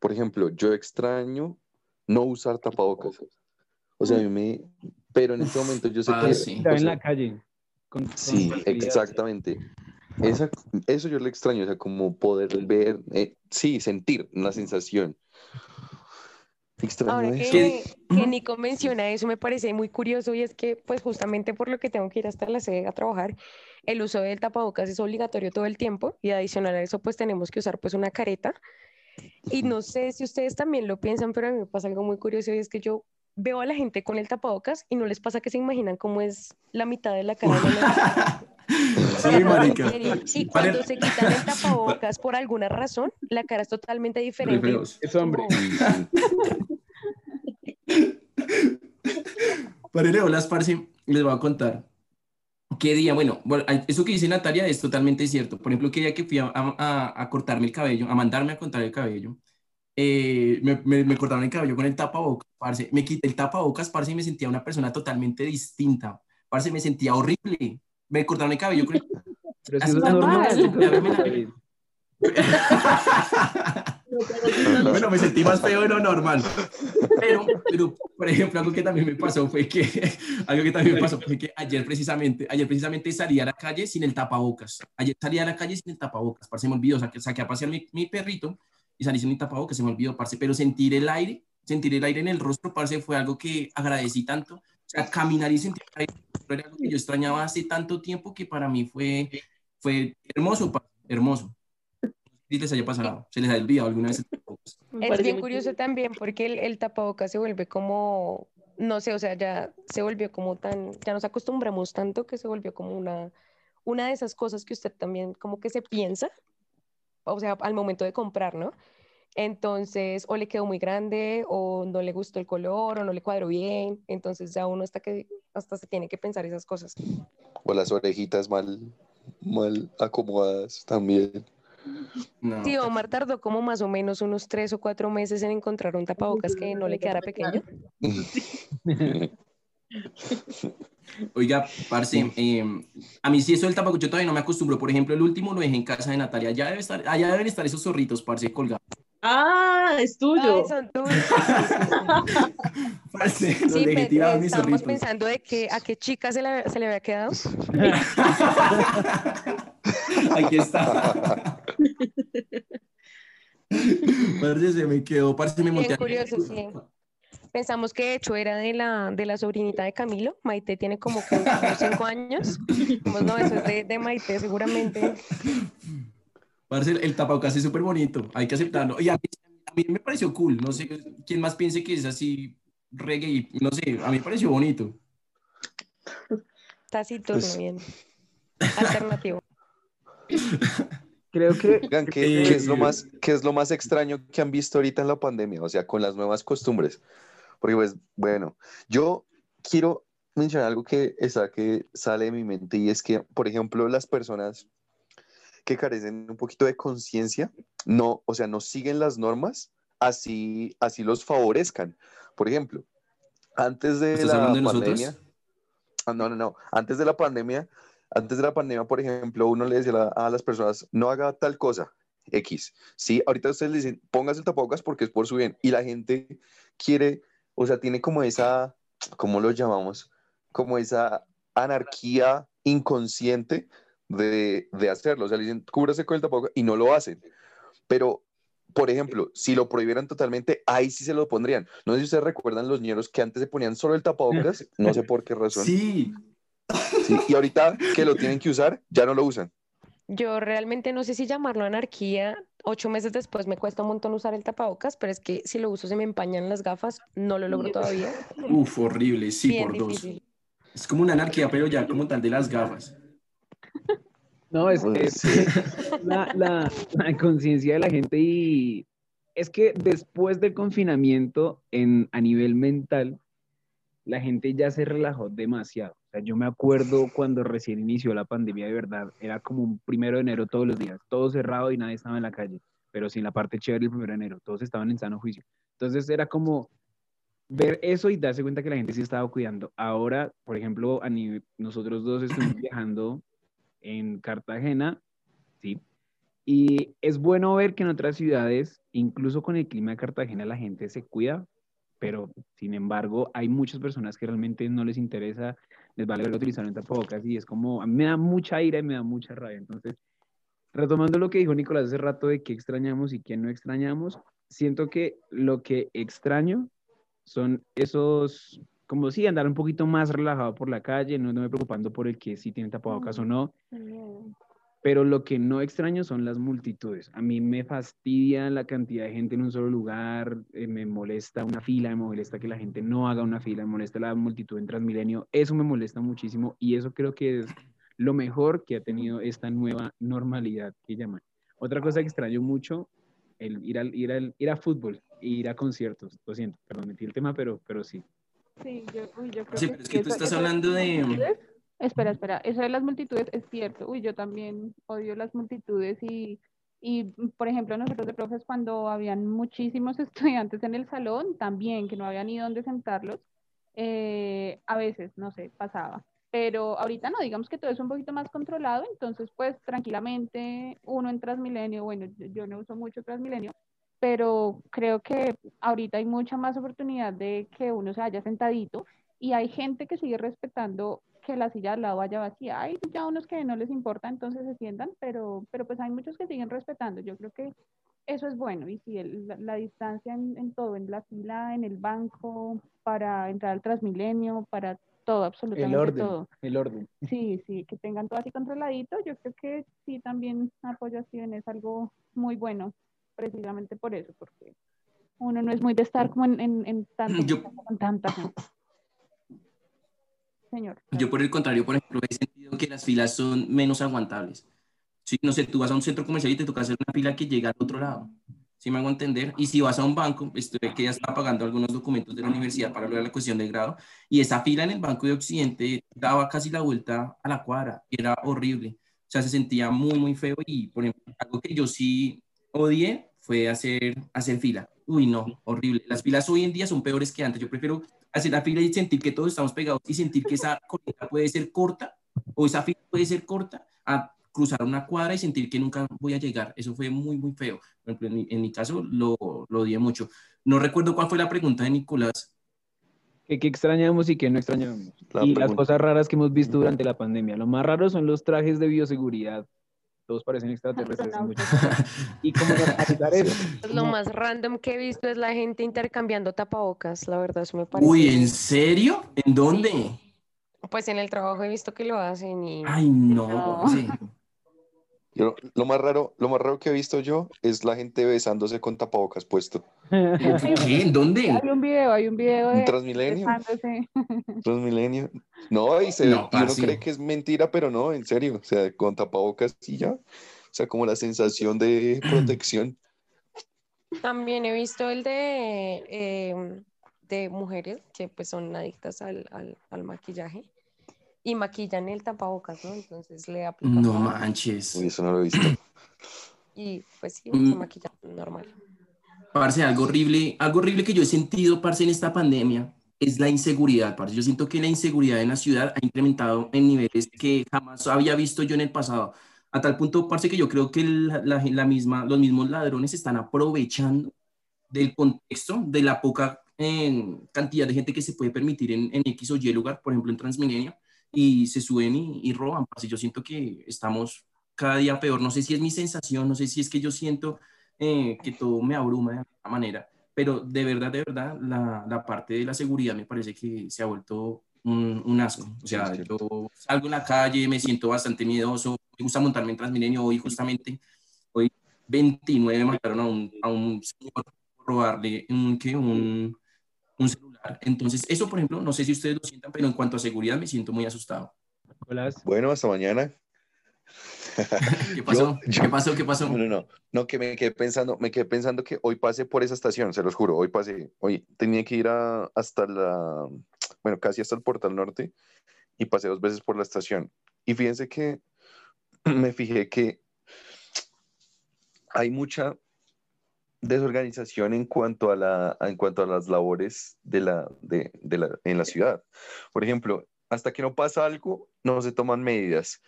[SPEAKER 2] Por ejemplo, yo extraño no usar tapabocas. O sea, a mí me... Pero en este momento yo sé
[SPEAKER 1] ah,
[SPEAKER 2] que...
[SPEAKER 1] Sí. en la calle.
[SPEAKER 2] sí, exactamente eso yo le extraño, o sea, como poder ver, eh, sí, sentir una sensación.
[SPEAKER 6] Extraño Ahora que, que, Nico menciona eso me parece muy curioso y es que pues justamente por lo que tengo que ir hasta la sede a trabajar, el uso del tapabocas es obligatorio todo el tiempo y adicional a eso pues tenemos que usar pues una careta. Y no sé si ustedes también lo piensan, pero a mí me pasa algo muy curioso y es que yo veo a la gente con el tapabocas y no les pasa que se imaginan cómo es la mitad de la cara.
[SPEAKER 3] Sí, marica.
[SPEAKER 6] Y cuando se quitan el tapabocas por alguna razón, la cara es totalmente diferente.
[SPEAKER 1] Es hombre.
[SPEAKER 3] Para las parce, les voy a contar. ¿Qué día? Bueno, eso que dice Natalia es totalmente cierto. Por ejemplo, qué día que fui a, a, cortarme el cabello, a mandarme a cortar el cabello, eh, me, me, me, cortaron el cabello con el tapabocas, parce. Me quité el tapabocas, parce, y me sentía una persona totalmente distinta. Parce, me sentía horrible me cortaron el cabello. Pero es normal. bueno, me sentí más feo de lo normal. Pero, pero, por ejemplo, algo que también me pasó fue que, algo que también me pasó fue que ayer precisamente, ayer precisamente salí a la calle sin el tapabocas. Ayer salí a la calle sin el tapabocas, parce, me olvidó, saqué, saqué a pasear mi, mi, perrito y salí sin el tapabocas, se me olvidó, parce, pero sentir el aire, sentir el aire en el rostro, parce, fue algo que agradecí tanto. O sea, caminar y sentir era algo que yo extrañaba hace tanto tiempo que para mí fue, fue hermoso, hermoso. Si les haya pasado, se les ha olvidado alguna vez
[SPEAKER 6] Es bien curioso también porque el, el tapabocas se vuelve como no sé, o sea, ya se volvió como tan, ya nos acostumbramos tanto que se volvió como una, una de esas cosas que usted también como que se piensa, o sea, al momento de comprar, ¿no? Entonces, o le quedó muy grande, o no le gustó el color, o no le cuadró bien. Entonces, ya uno hasta que hasta se tiene que pensar esas cosas.
[SPEAKER 2] O las orejitas mal, mal acomodadas también.
[SPEAKER 6] Sí, Omar tardó como más o menos unos tres o cuatro meses en encontrar un tapabocas que no le quedara pequeño.
[SPEAKER 3] Oiga, parce, em, a mí sí eso del tapabocas, yo todavía no me acostumbro. Por ejemplo, el último lo dejé en casa de Natalia. Ya debe estar, allá deben estar esos zorritos, parce, colgados.
[SPEAKER 4] Ah, es tuyo.
[SPEAKER 6] son tuyos. Sí, estábamos
[SPEAKER 3] zorritos.
[SPEAKER 6] pensando de que a qué chica se le, se le había quedado.
[SPEAKER 3] Aquí está. Parce, se me quedó, parce, me
[SPEAKER 6] Bien
[SPEAKER 3] monté.
[SPEAKER 6] curioso, sí. Pensamos que de hecho era de la, de la sobrinita de Camilo. Maite tiene como que unos cinco años. Dijimos, no, eso es de, de Maite, seguramente.
[SPEAKER 3] Parce, el, el tapabocas es súper bonito, hay que aceptarlo. Y a mí, a mí me pareció cool, no sé quién más piense que es así reggae, no sé, a mí me pareció bonito.
[SPEAKER 6] Taciturno,
[SPEAKER 2] Pues-
[SPEAKER 6] bien. Alternativo.
[SPEAKER 1] Creo que
[SPEAKER 2] Oigan, ¿qué,
[SPEAKER 3] Eh,
[SPEAKER 2] qué es lo más, ¿qué es lo más extraño que han visto ahorita en la pandemia? O sea, con las nuevas costumbres. Porque, pues, bueno, yo quiero mencionar algo que, está, que sale de mi mente y es que, por ejemplo, las personas que carecen un poquito de conciencia, no, o sea, no siguen las normas, así, así los favorezcan. Por ejemplo, antes de
[SPEAKER 3] ¿Estás
[SPEAKER 2] la
[SPEAKER 3] de
[SPEAKER 2] pandemia, ah, no, no, no, antes de la pandemia, antes de la pandemia, por ejemplo, uno le decía a las personas, no haga tal cosa, X. Sí, ahorita ustedes le dicen, póngase el tapabocas porque es por su bien. Y la gente quiere, o sea, tiene como esa, ¿cómo lo llamamos? Como esa anarquía inconsciente de, de hacerlo. O sea, le dicen, cúbrase con el tapabocas y no lo hacen. Pero, por ejemplo, si lo prohibieran totalmente, ahí sí se lo pondrían. No sé si ustedes recuerdan los ñeros que antes se ponían solo el tapabocas, no sé por qué razón.
[SPEAKER 3] Sí,
[SPEAKER 2] Sí, y ahorita que lo tienen que usar, ya no lo usan.
[SPEAKER 6] Yo realmente no sé si llamarlo anarquía. Ocho meses después me cuesta un montón usar el tapabocas, pero es que si lo uso se me empañan las gafas. No lo logro todavía.
[SPEAKER 3] uf, horrible, sí,
[SPEAKER 6] Bien
[SPEAKER 3] por dos. Es como una anarquía, pero ya como tal de las gafas.
[SPEAKER 1] No, es,
[SPEAKER 2] sí.
[SPEAKER 1] la, la- la conciencia de la gente y es que después del confinamiento en, a nivel mental, la gente ya se relajó demasiado. O sea, yo me acuerdo cuando recién inició la pandemia de verdad, era como un primero de enero todos los días, todo cerrado y nadie estaba en la calle, pero sin la parte chévere el primero de enero, todos estaban en sano juicio. Entonces era como ver eso y darse cuenta que la gente sí estaba cuidando. Ahora, por ejemplo, a nivel, nosotros dos estuvimos viajando en Cartagena, ¿sí? Y es bueno ver que en otras ciudades, incluso con el clima de Cartagena, la gente se cuida, pero sin embargo hay muchas personas que realmente no les interesa, les vale ver utilizar un tapabocas y es como, a mí me da mucha ira y me da mucha rabia. Entonces, retomando lo que dijo Nicolás hace rato de qué extrañamos y qué no extrañamos, siento que lo que extraño son esos, como si andar un poquito más relajado por la calle, no me preocupando por el que sí tiene tapabocas o no, pero lo que no extraño son las multitudes. A mí me fastidia la cantidad de gente en un solo lugar, eh, me molesta una fila, me molesta que la gente no haga una fila, me molesta la multitud en Transmilenio. Eso me molesta muchísimo y eso creo que es lo mejor que ha tenido esta nueva normalidad que llaman. Otra cosa que extraño mucho, el ir, al, ir, al, ir a fútbol ir a conciertos. Lo siento, perdón, metí el tema, pero, pero sí.
[SPEAKER 5] Sí, yo, uy, yo creo
[SPEAKER 3] Sí,
[SPEAKER 5] que
[SPEAKER 3] pero es que tú
[SPEAKER 5] eso-
[SPEAKER 3] estás
[SPEAKER 5] eso
[SPEAKER 3] hablando de-
[SPEAKER 5] Espera, espera, eso de las multitudes es cierto. Uy, yo también odio las multitudes y, y, por ejemplo, nosotros de profes cuando habían muchísimos estudiantes en el salón, también que no había ni dónde sentarlos, eh, a veces, no sé, pasaba. Pero ahorita no, digamos que todo es un poquito más controlado, entonces pues tranquilamente uno en Transmilenio, bueno, yo, yo no uso mucho Transmilenio, pero creo que ahorita hay mucha más oportunidad de que uno se vaya sentadito y hay gente que sigue respetando que la silla al lado vaya vacía. Hay ya unos que no les importa, entonces se sientan, pero, pero pues hay muchos que siguen respetando. Yo creo que eso es bueno. Y si el- la, la distancia en, en todo, en la fila, en el banco, para entrar al Transmilenio, para todo, absolutamente
[SPEAKER 1] El orden,
[SPEAKER 5] todo.
[SPEAKER 1] el orden.
[SPEAKER 5] Sí, sí, que tengan todo así controladito. Yo creo que sí, también apoyo a Steven, es algo muy bueno, precisamente por eso, porque uno no es muy de estar como en, en, en tanto
[SPEAKER 3] Yo-
[SPEAKER 5] con tanta gente. señor.
[SPEAKER 3] Yo por el contrario, por ejemplo, he sentido que las filas son menos aguantables. Si, no sé, tú vas a un centro comercial y te toca hacer una fila que llega al otro lado. ¿Sí me hago entender? Y si vas a un banco, estoy que ya está pagando algunos documentos de la universidad para hablar de la cuestión de grado, y esa fila en el Banco de Occidente daba casi la vuelta a la cuadra, era horrible. O sea, se sentía muy, muy feo y, por ejemplo, algo que yo sí odié fue hacer, hacer fila. Uy, no, horrible. Las filas hoy en día son peores que antes. Yo prefiero hacer la fila y sentir que todos estamos pegados y sentir que esa colita puede ser corta o esa fila puede ser corta a cruzar una cuadra y sentir que nunca voy a llegar. Eso fue muy, muy feo. en, mi, caso lo, lo odié mucho. No recuerdo cuál fue la pregunta de Nicolás.
[SPEAKER 1] ¿Qué, qué extrañamos y qué no extrañamos? y las cosas raras que hemos visto durante la pandemia. Lo más raro son los trajes de bioseguridad. Todos parecen extraterrestres.
[SPEAKER 6] y cómo eso. Lo más random que he visto es la gente intercambiando tapabocas. La verdad, eso me parece.
[SPEAKER 3] Uy, ¿en serio? ¿En dónde?
[SPEAKER 6] Pues en el trabajo he visto que lo hacen y...
[SPEAKER 3] Ay, no. Sí
[SPEAKER 2] lo más raro, lo más raro que he visto yo es la gente besándose con tapabocas puesto.
[SPEAKER 3] ¿Qué? ¿Dónde?
[SPEAKER 5] Hay un video, hay un video de
[SPEAKER 2] Transmilenio. Transmilenio. No, y, se, uno cree que es mentira, pero no, en serio. O sea, con tapabocas y ya. O sea, como la sensación de protección.
[SPEAKER 6] También he visto el de, em, de mujeres que pues son adictas al, al, al maquillaje y maquillan el tapabocas, ¿no? Entonces le aplican.
[SPEAKER 3] No manches.
[SPEAKER 2] Uy, eso no lo he visto.
[SPEAKER 6] Y pues sí, mm. se maquilla normal.
[SPEAKER 3] Parce, algo horrible, algo horrible que yo he sentido, parce, en esta pandemia es la inseguridad, parce. Yo siento que la inseguridad en la ciudad ha incrementado en niveles que jamás había visto yo en el pasado. A tal punto, parce, que yo creo que la, la, misma, los mismos ladrones están aprovechando del contexto, de la poca eh, cantidad de gente que se puede permitir en, en X o Y lugar, por ejemplo en Transmilenio, y se suben y, roban. Parce. Yo siento que estamos cada día peor. No sé si es mi sensación, no sé si es que yo siento eh, que todo me abruma de alguna manera, pero de verdad, de verdad, la, la, parte de la seguridad me parece que se ha vuelto un, un asco. O sea, yo salgo en la calle, me siento bastante miedoso, me gusta montarme en Transmilenio. Hoy, justamente, hoy 29 mataron a un, a un señor por robarle un, ¿qué? un, un celular. Entonces, eso, por ejemplo, no sé si ustedes lo sientan, pero en cuanto a seguridad me siento muy asustado.
[SPEAKER 2] Bueno, hasta mañana.
[SPEAKER 3] ¿Qué pasó? ¿Qué pasó? ¿Qué pasó?
[SPEAKER 2] No, no, no, no, que me quedé pensando, me quedé pensando que hoy pasé por esa estación, se los juro, hoy pasé, hoy tenía que ir a, hasta la, bueno, casi hasta el Portal Norte y pasé dos veces por la estación. Y fíjense que me fijé que hay mucha desorganización en cuanto a, la, en cuanto a las labores de la, de, de la, en la ciudad. Por ejemplo, hasta que no pasa algo, no se toman medidas.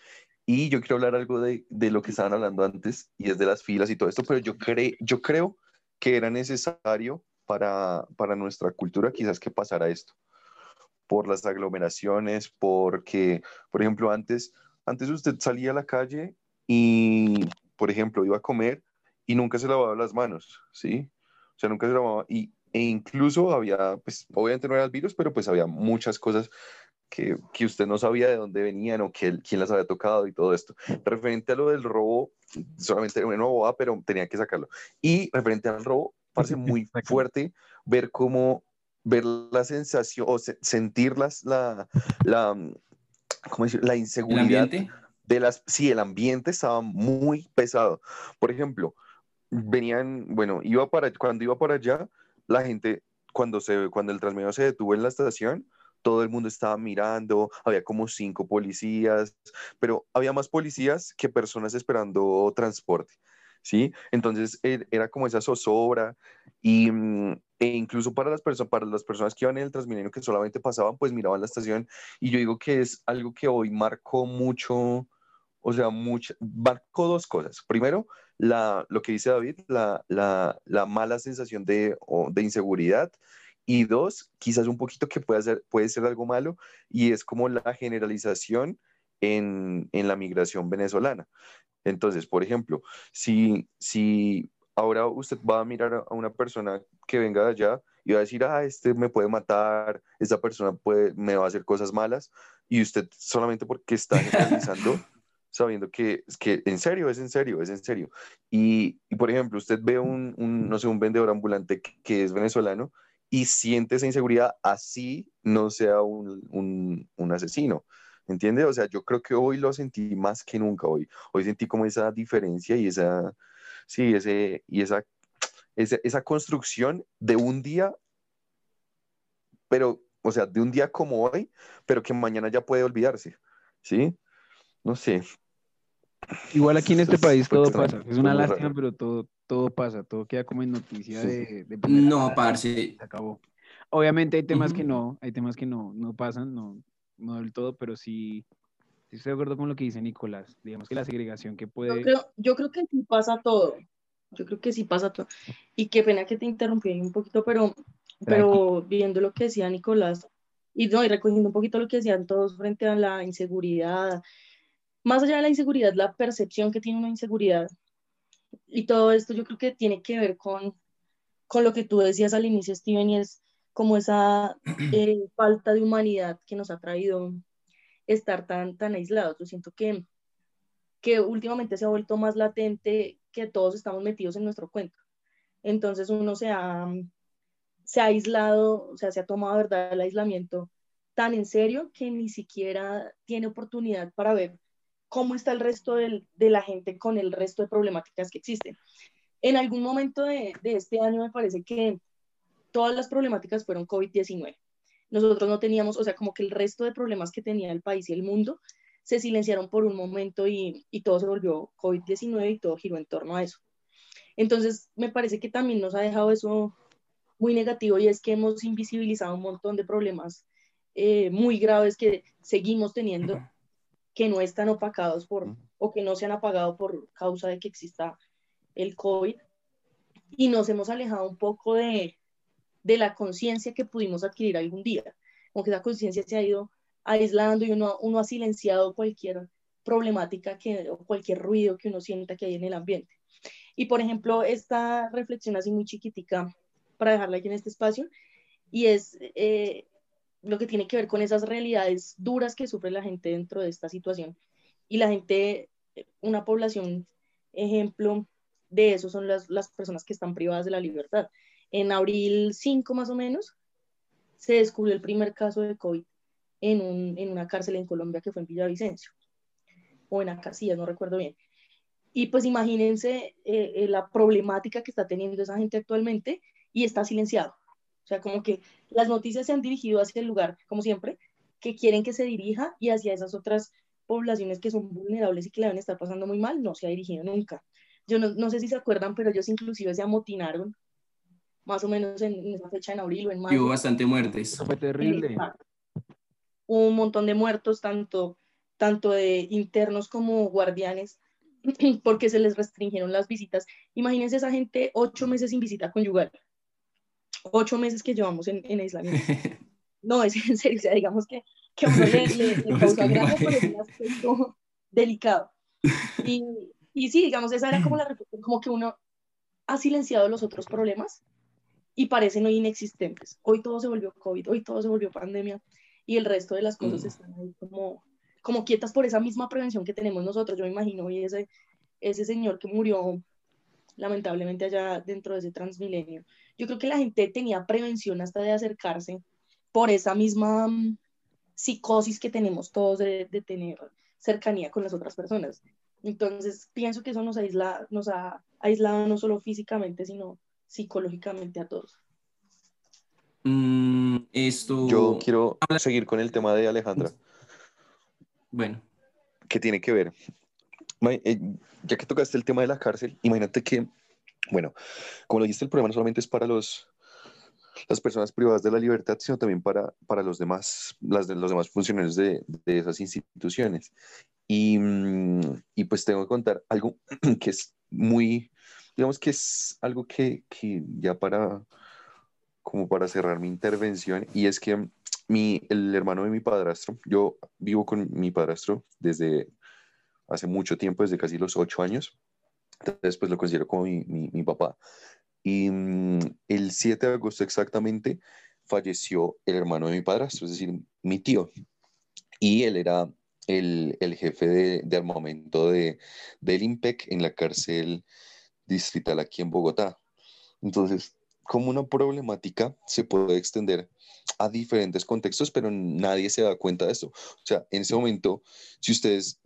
[SPEAKER 2] Y yo quiero hablar algo de, de lo que estaban hablando antes, y es de las filas y todo esto, pero yo, cre, yo creo que era necesario para, para nuestra cultura quizás que pasara esto, por las aglomeraciones, porque, por ejemplo, antes, antes usted salía a la calle y, por ejemplo, iba a comer y nunca se lavaba las manos, ¿sí? O sea, nunca se lavaba y, e incluso había, pues obviamente no era el virus, pero pues había muchas cosas que, que, usted no sabía de dónde venían o que, quién las había tocado y todo esto. Referente a lo del robo, solamente era una boda, pero tenía que sacarlo. Y referente al robo, parece muy fuerte ver cómo, ver la sensación o sentir las, la, la, ¿cómo decir? la inseguridad. De las, sí, el ambiente estaba muy pesado. Por ejemplo, venían, bueno, iba para, cuando iba para allá, la gente, cuando, se, cuando el Transmilenio se detuvo en la estación, todo el mundo estaba mirando, había como cinco policías, pero había más policías que personas esperando transporte, ¿sí? Entonces e, era como esa zozobra y, mm, e incluso para las, personas para las personas que iban en el Transmilenio que solamente pasaban, pues miraban la estación y yo digo que es algo que hoy marcó mucho, o sea, mucho, marcó dos cosas. Primero, la, lo que dice David, la, la, la mala sensación de, de, inseguridad. Y dos, quizás un poquito que puede ser, puede ser algo malo, y es como la generalización en, en la migración venezolana. Entonces, por ejemplo, si, si ahora usted va a mirar a una persona que venga de allá y va a decir, ah, este me puede matar, esta persona puede, me va a hacer cosas malas, y usted solamente porque está generalizando sabiendo que, que en serio, es en serio, es en serio. Y, y por ejemplo, usted ve un, un, no sé, un vendedor ambulante que, es venezolano y siente esa inseguridad, así no sea un, un, asesino. ¿Entiendes? O sea, yo creo que hoy lo sentí más que nunca hoy. Hoy sentí como esa diferencia y esa, sí, ese, y esa, esa, esa construcción de un día, pero, o sea, de un día como hoy, pero que mañana ya puede olvidarse. ¿Sí? No sé,
[SPEAKER 1] Igual aquí en este país todo pasa. Es una lástima, pero todo, todo pasa. Todo queda como en noticia de,
[SPEAKER 3] No, parce.
[SPEAKER 1] Se acabó. Obviamente hay temas que no, hay temas que no, no pasan, no, no del todo, pero sí, sí estoy de acuerdo con lo que dice Nicolás. Digamos que la segregación que puede.
[SPEAKER 4] Yo creo, yo creo que sí pasa todo. Yo creo que sí pasa todo. Y qué pena que te interrumpí un poquito, pero, pero viendo lo que decía Nicolás, y no, y recogiendo un poquito lo que decían todos frente a la inseguridad, más allá de la inseguridad, la percepción que tiene una inseguridad. Y todo esto yo creo que tiene que ver con, con lo que tú decías al inicio, Steven, y es como esa eh, falta de humanidad que nos ha traído estar tan, tan aislados. Yo siento que, que últimamente se ha vuelto más latente que todos estamos metidos en nuestro cuento. Entonces uno se ha, se ha aislado, o sea, se ha tomado, ¿verdad?, el aislamiento tan en serio que ni siquiera tiene oportunidad para ver cómo está el resto de la gente con el resto de problemáticas que existen. En algún momento de, este año me parece que todas las problemáticas fueron COVID-19. Nosotros no teníamos, o sea, como que el resto de problemas que tenía el país y el mundo se silenciaron por un momento y, y todo se volvió COVID-19 y todo giró en torno a eso. Entonces, me parece que también nos ha dejado eso muy negativo y es que hemos invisibilizado un montón de problemas eh, muy graves que seguimos teniendo que no están opacados por, o que no se han apagado por causa de que exista el COVID. Y nos hemos alejado un poco de, de la conciencia que pudimos adquirir algún día. Como que esa conciencia se ha ido aislando y uno, uno ha silenciado cualquier problemática que, o cualquier ruido que uno sienta que hay en el ambiente. Y por ejemplo, esta reflexión así muy chiquitica, para dejarla aquí en este espacio, y es eh, lo que tiene que ver con esas realidades duras que sufre la gente dentro de esta situación. Y la gente, una población ejemplo de eso son las, las personas que están privadas de la libertad. En abril 5 más o menos se descubrió el primer caso de COVID en, un, en una cárcel en Colombia que fue en Villavicencio, o en Acacias, no recuerdo bien. Y pues imagínense eh, eh, la problemática que está teniendo esa gente actualmente y está silenciado. O sea, como que las noticias se han dirigido hacia el lugar, como siempre, que quieren que se dirija y hacia esas otras poblaciones que son vulnerables y que la deben estar pasando muy mal, no se ha dirigido nunca. Yo no, no sé si se acuerdan, pero ellos inclusive se amotinaron más o menos en, esa fecha en abril o en mayo.
[SPEAKER 3] Hubo bastante muertes.
[SPEAKER 1] fue terrible.
[SPEAKER 4] Hubo un montón de muertos, tanto, tanto de internos como guardianes, porque se les restringieron las visitas. Imagínense esa gente ocho meses sin visita conyugal ocho meses que llevamos en, en aislamiento. No, es en serio, o sea, digamos que, que uno le, le, le causa gracia, pero es un aspecto delicado. Y, y sí, digamos, esa era como la reflexión, como que uno ha silenciado los otros problemas y parecen hoy inexistentes. Hoy todo se volvió COVID, hoy todo se volvió pandemia y el resto de las cosas mm. están ahí como, como quietas por esa misma prevención que tenemos nosotros. Yo me imagino hoy ese, ese señor que murió lamentablemente allá dentro de ese transmilenio, yo creo que la gente tenía prevención hasta de acercarse por esa misma mm, psicosis que tenemos todos de, tener cercanía con las otras personas. Entonces, pienso que eso nos, aísla, nos ha aislado no solo físicamente, sino psicológicamente a todos.
[SPEAKER 3] Mm, esto...
[SPEAKER 2] Yo quiero seguir con el tema de Alejandra.
[SPEAKER 3] Bueno.
[SPEAKER 2] ¿Qué tiene que ver? Eh, ya que tocaste el tema de la cárcel, imagínate que bueno, como lo dijiste, el problema no solamente es para los, las personas privadas de la libertad, sino también para, para los, demás, los demás funcionarios de, de esas instituciones. Y, mm, y, pues tengo que contar algo que es muy, digamos que es algo que, que, ya para, como para cerrar mi intervención, y es que mi, el hermano de mi padrastro, yo vivo con mi padrastro desde hace mucho tiempo, desde casi los ocho años, entonces, pues lo considero como mi, mi, papá. Y mm, el 7 de agosto exactamente falleció el hermano de mi padrastro, es decir, mi tío. Y él era el, el jefe de, de, armamento de, del IMPEC en la cárcel distrital aquí en Bogotá. Entonces, como una problemática se puede extender a diferentes contextos, pero nadie se da cuenta de esto. O sea, en ese momento, si ustedes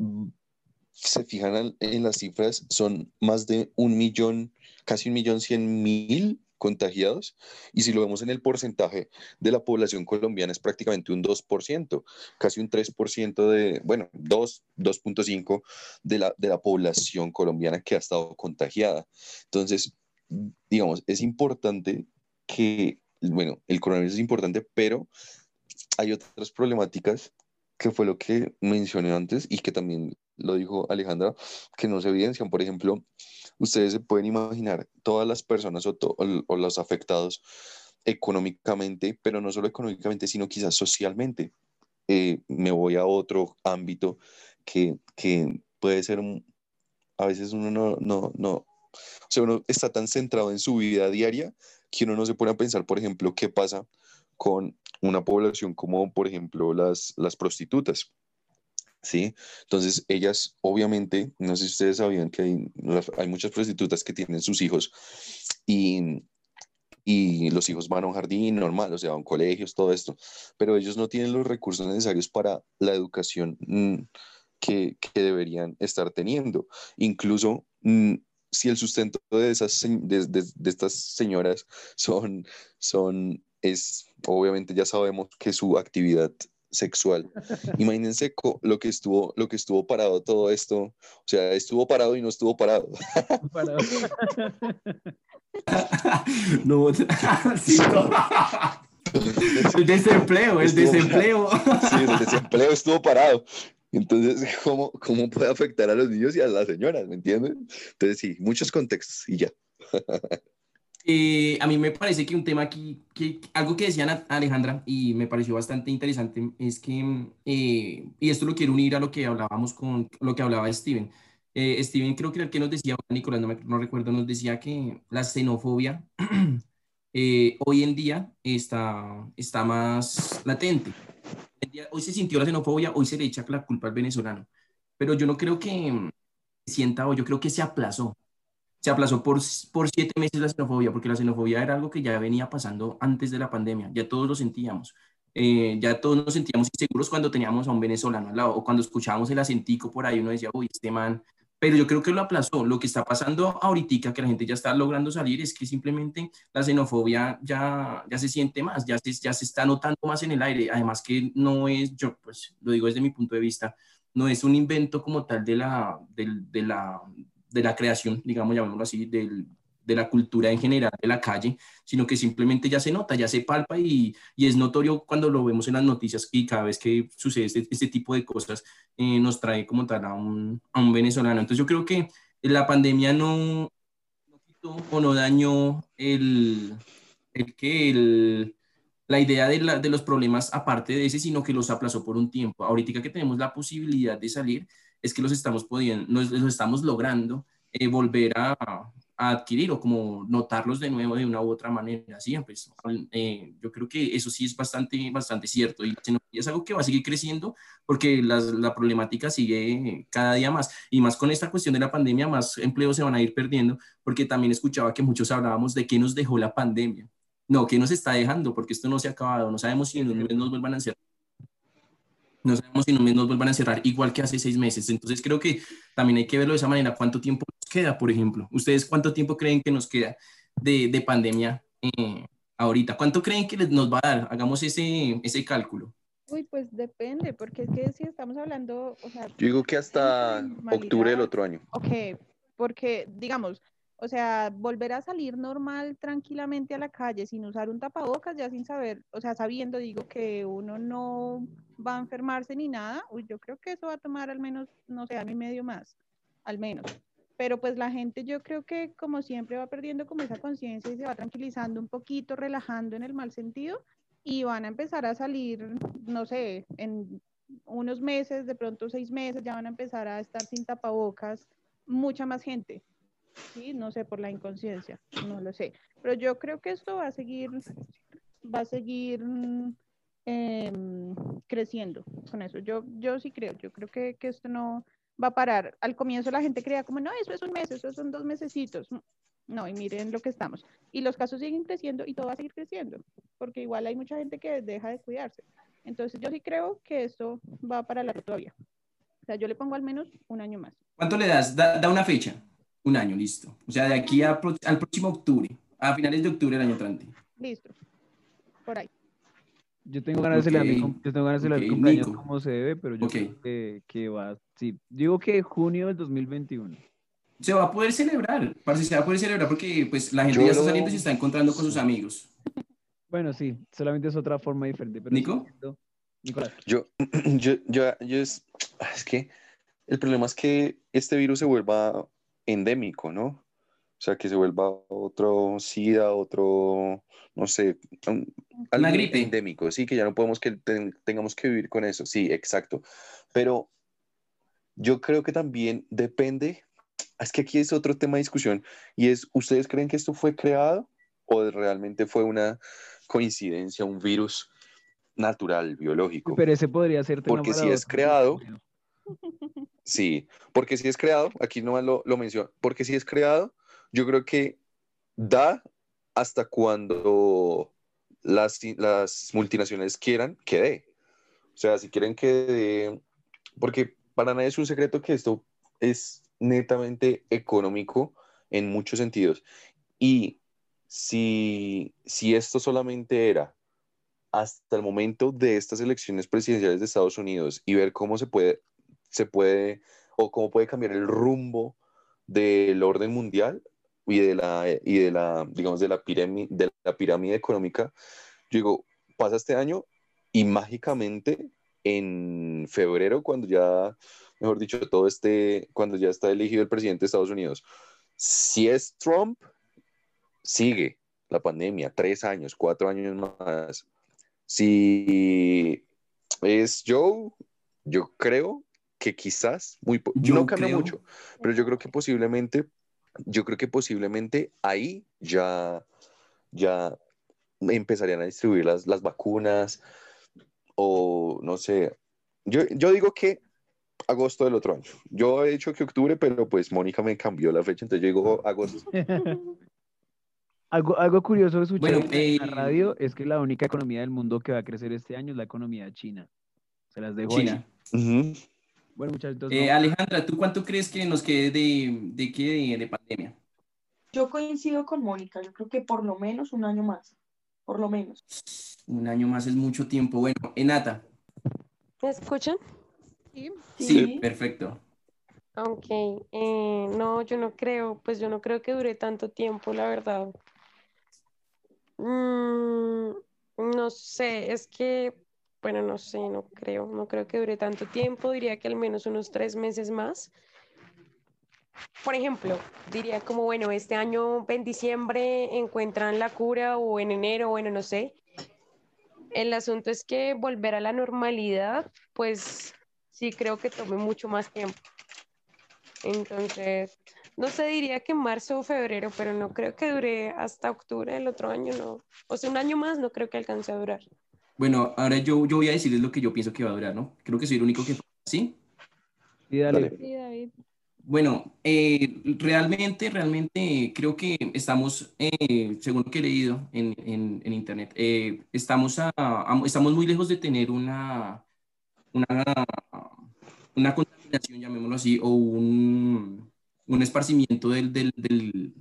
[SPEAKER 2] se fijan en las cifras, son más de un millón, casi un millón cien mil contagiados y si lo vemos en el porcentaje de la población colombiana es prácticamente un 2%, casi un 3% de, bueno, 2, 2.5 de la, de la población colombiana que ha estado contagiada. Entonces, digamos, es importante que, bueno, el coronavirus es importante, pero hay otras problemáticas que fue lo que mencioné antes y que también lo dijo Alejandra, que no se evidencian. Por ejemplo, ustedes se pueden imaginar todas las personas o, o, los afectados económicamente, pero no solo económicamente, sino quizás socialmente. Eh, me voy a otro ámbito que, que puede ser, a veces uno no, no, no, o sea, uno está tan centrado en su vida diaria que uno no se pone a pensar, por ejemplo, qué pasa con una población como, por ejemplo, las, las prostitutas. ¿sí? Entonces, ellas, obviamente, no sé si ustedes sabían que hay, muchas prostitutas que tienen sus hijos y, y los hijos van a un jardín normal, o sea, a un colegio, todo esto, pero ellos no tienen los recursos necesarios para la educación mm, que, que, deberían estar teniendo. Incluso mm, si el sustento de, esas, de, de, de, estas señoras son, son, es, obviamente ya sabemos que su actividad sexual. Imagínense lo que estuvo, lo que estuvo parado todo esto. O sea, estuvo parado y no estuvo parado.
[SPEAKER 3] no, el desempleo, el desempleo.
[SPEAKER 2] Sí, el desempleo estuvo parado. Entonces, ¿cómo, ¿cómo puede afectar a los niños y a las señoras? ¿Me entienden? Entonces, sí, muchos contextos y ya.
[SPEAKER 3] Eh, a mí me parece que un tema aquí, que, algo que decía Alejandra y me pareció bastante interesante, es que, eh, y esto lo quiero unir a lo que hablábamos con lo que hablaba Steven. Eh, Steven creo que el que nos decía, Nicolás, no, me, no recuerdo, nos decía que la xenofobia hoy en día está, está más latente. Hoy se sintió la xenofobia, hoy se le echa la culpa al venezolano, pero yo no creo que sienta o yo creo que se aplazó se aplazó por, por siete meses la xenofobia, porque la xenofobia era algo que ya venía pasando antes de la pandemia, ya todos lo sentíamos. Eh, ya todos nos sentíamos inseguros cuando teníamos a un venezolano al lado o cuando escuchábamos el acentico por ahí, uno decía, uy, este man, pero yo creo que lo aplazó. Lo que está pasando ahorita, que la gente ya está logrando salir, es que simplemente la xenofobia ya, ya se siente más, ya se, ya se está notando más en el aire. Además que no es, yo pues lo digo desde mi punto de vista, no es un invento como tal de la, de, de la, de la creación, digamos, llamémoslo así, del, de la cultura en general de la calle, sino que simplemente ya se nota, ya se palpa y, y es notorio cuando lo vemos en las noticias y cada vez que sucede este, este tipo de cosas eh, nos trae como tal a un, a un, venezolano. Entonces yo creo que la pandemia no, no quitó o no dañó el, el que el, la idea de, la, de, los problemas aparte de ese, sino que los aplazó por un tiempo. Ahorita que tenemos la posibilidad de salir, es que los estamos pudiendo, los, estamos logrando eh, volver a, a, adquirir o como notarlos de nuevo de una u otra manera. ¿sí? Pues, eh, yo creo que eso sí es bastante, bastante cierto y es algo que va a seguir creciendo porque la, la problemática sigue cada día más y más con esta cuestión de la pandemia, más empleos se van a ir perdiendo porque también escuchaba que muchos hablábamos de qué nos dejó la pandemia. No, ¿qué nos está dejando? Porque esto no se ha acabado, no sabemos si en un mes nos vuelvan a hacer no sabemos si nos vuelvan a cerrar igual que hace seis meses. Entonces creo que también hay que verlo de esa manera. ¿Cuánto tiempo nos queda, por ejemplo? ¿Ustedes cuánto tiempo creen que nos queda de, de pandemia eh, ahorita? ¿Cuánto creen que nos va a dar? Hagamos ese, ese cálculo.
[SPEAKER 5] Uy, pues depende, porque es que si estamos hablando, o sea...
[SPEAKER 2] Yo digo que hasta octubre del otro año.
[SPEAKER 5] Ok, porque digamos, o sea, volver a salir normal, tranquilamente a la calle, sin usar un tapabocas, ya sin saber, o sea, sabiendo, digo, que uno no va a enfermarse ni nada, uy, yo creo que eso va a tomar al menos, no sé, año y medio más, al menos. Pero pues la gente yo creo que como siempre va perdiendo como esa conciencia y se va tranquilizando un poquito, relajando en el mal sentido y van a empezar a salir, no sé, en unos meses, de pronto seis meses, ya van a empezar a estar sin tapabocas mucha más gente. ¿Sí? No sé, por la inconsciencia, no lo sé. Pero yo creo que esto va a seguir, va a seguir em, creciendo con eso. Yo, yo sí creo, yo creo que, que, esto no va a parar. Al comienzo la gente creía como, no, eso es un mes, eso son dos mesecitos. No, y miren lo que estamos. Y los casos siguen creciendo y todo va a seguir creciendo, porque igual hay mucha gente que deja de cuidarse. Entonces yo sí creo que esto va para la todavía. O sea, yo le pongo al menos un año más.
[SPEAKER 3] ¿Cuánto le das? Da, da una fecha. Un año, listo. O sea, de aquí a, al próximo octubre, a finales de octubre del año entrante.
[SPEAKER 5] Listo. Por ahí.
[SPEAKER 1] Yo tengo ganas de celebrar yo tengo ganas de celebrar cumpleaños como se debe, pero yo creo que, que, va, sí, digo que junio del 2021.
[SPEAKER 3] Se va a poder celebrar, parece se va a poder celebrar porque pues la gente ya está saliendo y se está encontrando con sus amigos.
[SPEAKER 1] Bueno, sí, solamente es otra forma diferente. Pero
[SPEAKER 3] ¿Nico?
[SPEAKER 1] Nicolás.
[SPEAKER 2] Yo, yo, yo, yo es, es que el problema es que este virus se vuelva endémico, ¿no? O sea, que se vuelva otro SIDA, otro, no sé,
[SPEAKER 3] una gripe
[SPEAKER 2] endémico, sí, que ya no podemos que tengamos que vivir con eso, sí, exacto. Pero yo creo que también depende, es que aquí es otro tema de discusión, y es, ¿ustedes creen que esto fue creado o realmente fue una coincidencia, un virus natural, biológico?
[SPEAKER 1] Pero ese podría ser
[SPEAKER 2] Porque si es creado, sí, porque si es creado, aquí no lo, lo menciono, porque si es creado, yo creo que da hasta cuando las, las multinacionales quieran que dé. O sea, si quieren que dé, porque para nadie es un secreto que esto es netamente económico en muchos sentidos. Y si, si esto solamente era hasta el momento de estas elecciones presidenciales de Estados Unidos y ver cómo se puede, se puede o cómo puede cambiar el rumbo del orden mundial, y de la, y de la digamos, de la, pirámide, económica, yo digo, pasa este año y mágicamente en febrero, cuando ya, mejor dicho, todo este, cuando ya está elegido el presidente de Estados Unidos, si es Trump, sigue la pandemia, tres años, cuatro años más. Si es Joe, yo creo que quizás, muy, no cambia mucho, pero yo creo que posiblemente yo creo que posiblemente ahí ya, ya empezarían a distribuir las, las vacunas o no sé. Yo, yo digo que agosto del otro año. Yo he dicho que octubre, pero pues Mónica me cambió la fecha, entonces yo digo agosto.
[SPEAKER 1] algo, algo curioso de escuchar en la eh, radio es que la única economía del mundo que va a crecer este año es la economía china. Se las dejo
[SPEAKER 3] China.
[SPEAKER 1] Bueno, muchachos.
[SPEAKER 3] Eh, Alejandra, ¿tú cuánto crees que nos quede de, de, de, pandemia?
[SPEAKER 4] Yo coincido con Mónica, yo creo que por lo menos un año más, por lo menos.
[SPEAKER 3] Un año más es mucho tiempo. Bueno, Enata.
[SPEAKER 6] ¿Me escuchan?
[SPEAKER 3] Sí. Sí, perfecto.
[SPEAKER 6] Ok, eh, no, yo no creo, pues yo no creo que dure tanto tiempo, la verdad. Mm, no sé, es que bueno, no sé, no creo, no creo que dure tanto tiempo, diría que al menos unos tres meses más. Por ejemplo, diría como, bueno, este año en diciembre encuentran la cura o en enero, bueno, no sé. El asunto es que volver a la normalidad, pues sí creo que tome mucho más tiempo. Entonces, no sé, diría que marzo o febrero, pero no creo que dure hasta octubre del otro año, no. O sea, un año más no creo que alcance a durar.
[SPEAKER 3] Bueno, ahora yo, yo voy a decirles lo que yo pienso que va a durar, ¿no? Creo que soy el único que... ¿Sí?
[SPEAKER 1] Sí, dale.
[SPEAKER 5] Sí, David.
[SPEAKER 3] Bueno, eh, realmente, realmente creo que estamos, eh, según lo que he leído en, en, en Internet, eh, estamos, a, estamos muy lejos de tener una, una, una contaminación, llamémoslo así, o un, un esparcimiento del, del, del,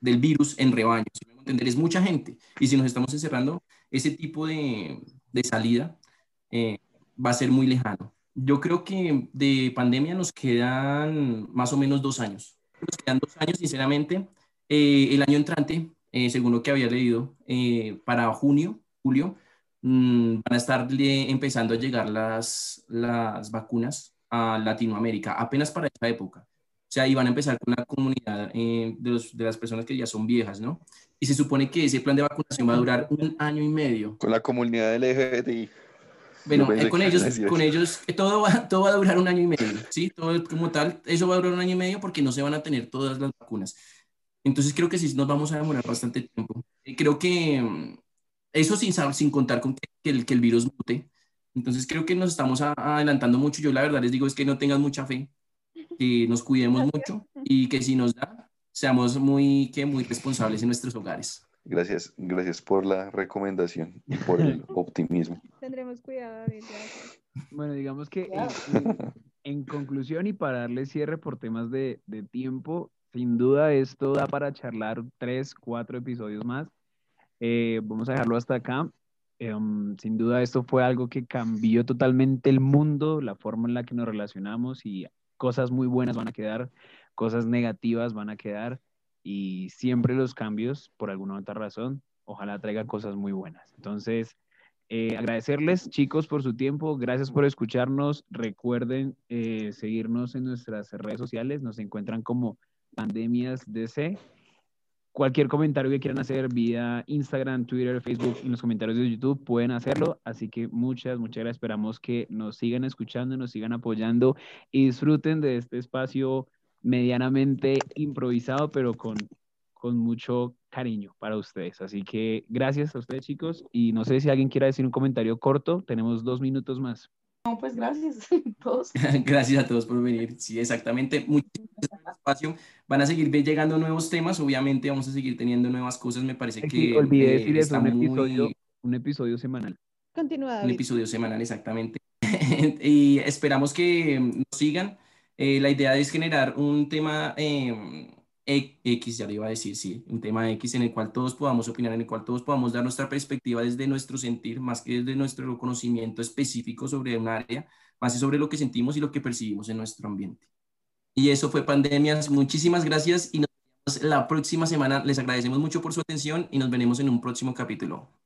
[SPEAKER 3] del virus en rebaño. Si me entender, es mucha gente. Y si nos estamos encerrando, ese tipo de, de salida eh, va a ser muy lejano. Yo creo que de pandemia nos quedan más o menos dos años. Nos quedan dos años, sinceramente. Eh, el año entrante, eh, según lo que había leído, para junio, julio, mm, van a estar empezando a llegar las, las vacunas a Latinoamérica, apenas para esa época. O sea, ahí van a empezar con la comunidad de, de, las personas que ya son viejas, ¿no? y se supone que ese plan de vacunación va a durar un año y medio.
[SPEAKER 2] Con la comunidad LGBTI.
[SPEAKER 3] Bueno, eh, con ellos, con ellos eh, todo, va, todo va a durar un año y medio, ¿sí? Todo como tal, eso va a durar un año y medio porque no se van a tener todas las vacunas. Entonces creo que sí nos vamos a demorar bastante tiempo. Eh, creo que mm, eso sin, sin contar con que, el, que el virus mute. Entonces creo que nos estamos adelantando mucho. Yo la verdad les digo es que no tengan mucha fe, que nos cuidemos mucho y que si nos da, seamos muy, que muy responsables en nuestros hogares.
[SPEAKER 2] Gracias, gracias por la recomendación y por el optimismo.
[SPEAKER 5] Tendremos cuidado, David.
[SPEAKER 1] Bueno, digamos que en, conclusión y para darle cierre por temas de, de, tiempo, sin duda esto da para charlar tres, cuatro episodios más. Eh, vamos a dejarlo hasta acá. Em, sin duda esto fue algo que cambió totalmente el mundo, la forma en la que nos relacionamos y cosas muy buenas van a quedar, cosas negativas van a quedar y siempre los cambios, por alguna otra razón, ojalá traigan cosas muy buenas. Entonces, eh, agradecerles, chicos, por su tiempo. Gracias por escucharnos. Recuerden eh, seguirnos en nuestras redes sociales. Nos encuentran como Pandemias DC. Cualquier comentario que quieran hacer vía Instagram, Twitter, Facebook, en los comentarios de YouTube, pueden hacerlo. Así que muchas, muchas gracias. Esperamos que nos sigan escuchando, nos sigan apoyando y disfruten de este espacio medianamente improvisado, pero con, con mucho cariño para ustedes. Así que gracias a ustedes, chicos. Y no sé si alguien quiera decir un comentario corto. Tenemos dos minutos más.
[SPEAKER 4] No, pues gracias a todos.
[SPEAKER 3] gracias a todos por venir. Sí, exactamente. Muchísimas espacio. Van a seguir llegando nuevos temas. Obviamente vamos a seguir teniendo nuevas cosas. Me parece que...
[SPEAKER 1] olvidé decir eso, un episodio, un episodio semanal.
[SPEAKER 5] Continuado.
[SPEAKER 3] Un episodio semanal, exactamente. y esperamos que nos sigan eh, la idea es generar un tema em, X, ya le iba a decir, sí, un tema X en el cual todos podamos opinar, en el cual todos podamos dar nuestra perspectiva desde nuestro sentir, más que desde nuestro conocimiento específico sobre un área, más sobre lo que sentimos y lo que percibimos en nuestro ambiente. Y eso fue Pandemias. Muchísimas gracias y nos vemos la próxima semana. Les agradecemos mucho por su atención y nos veremos en un próximo capítulo.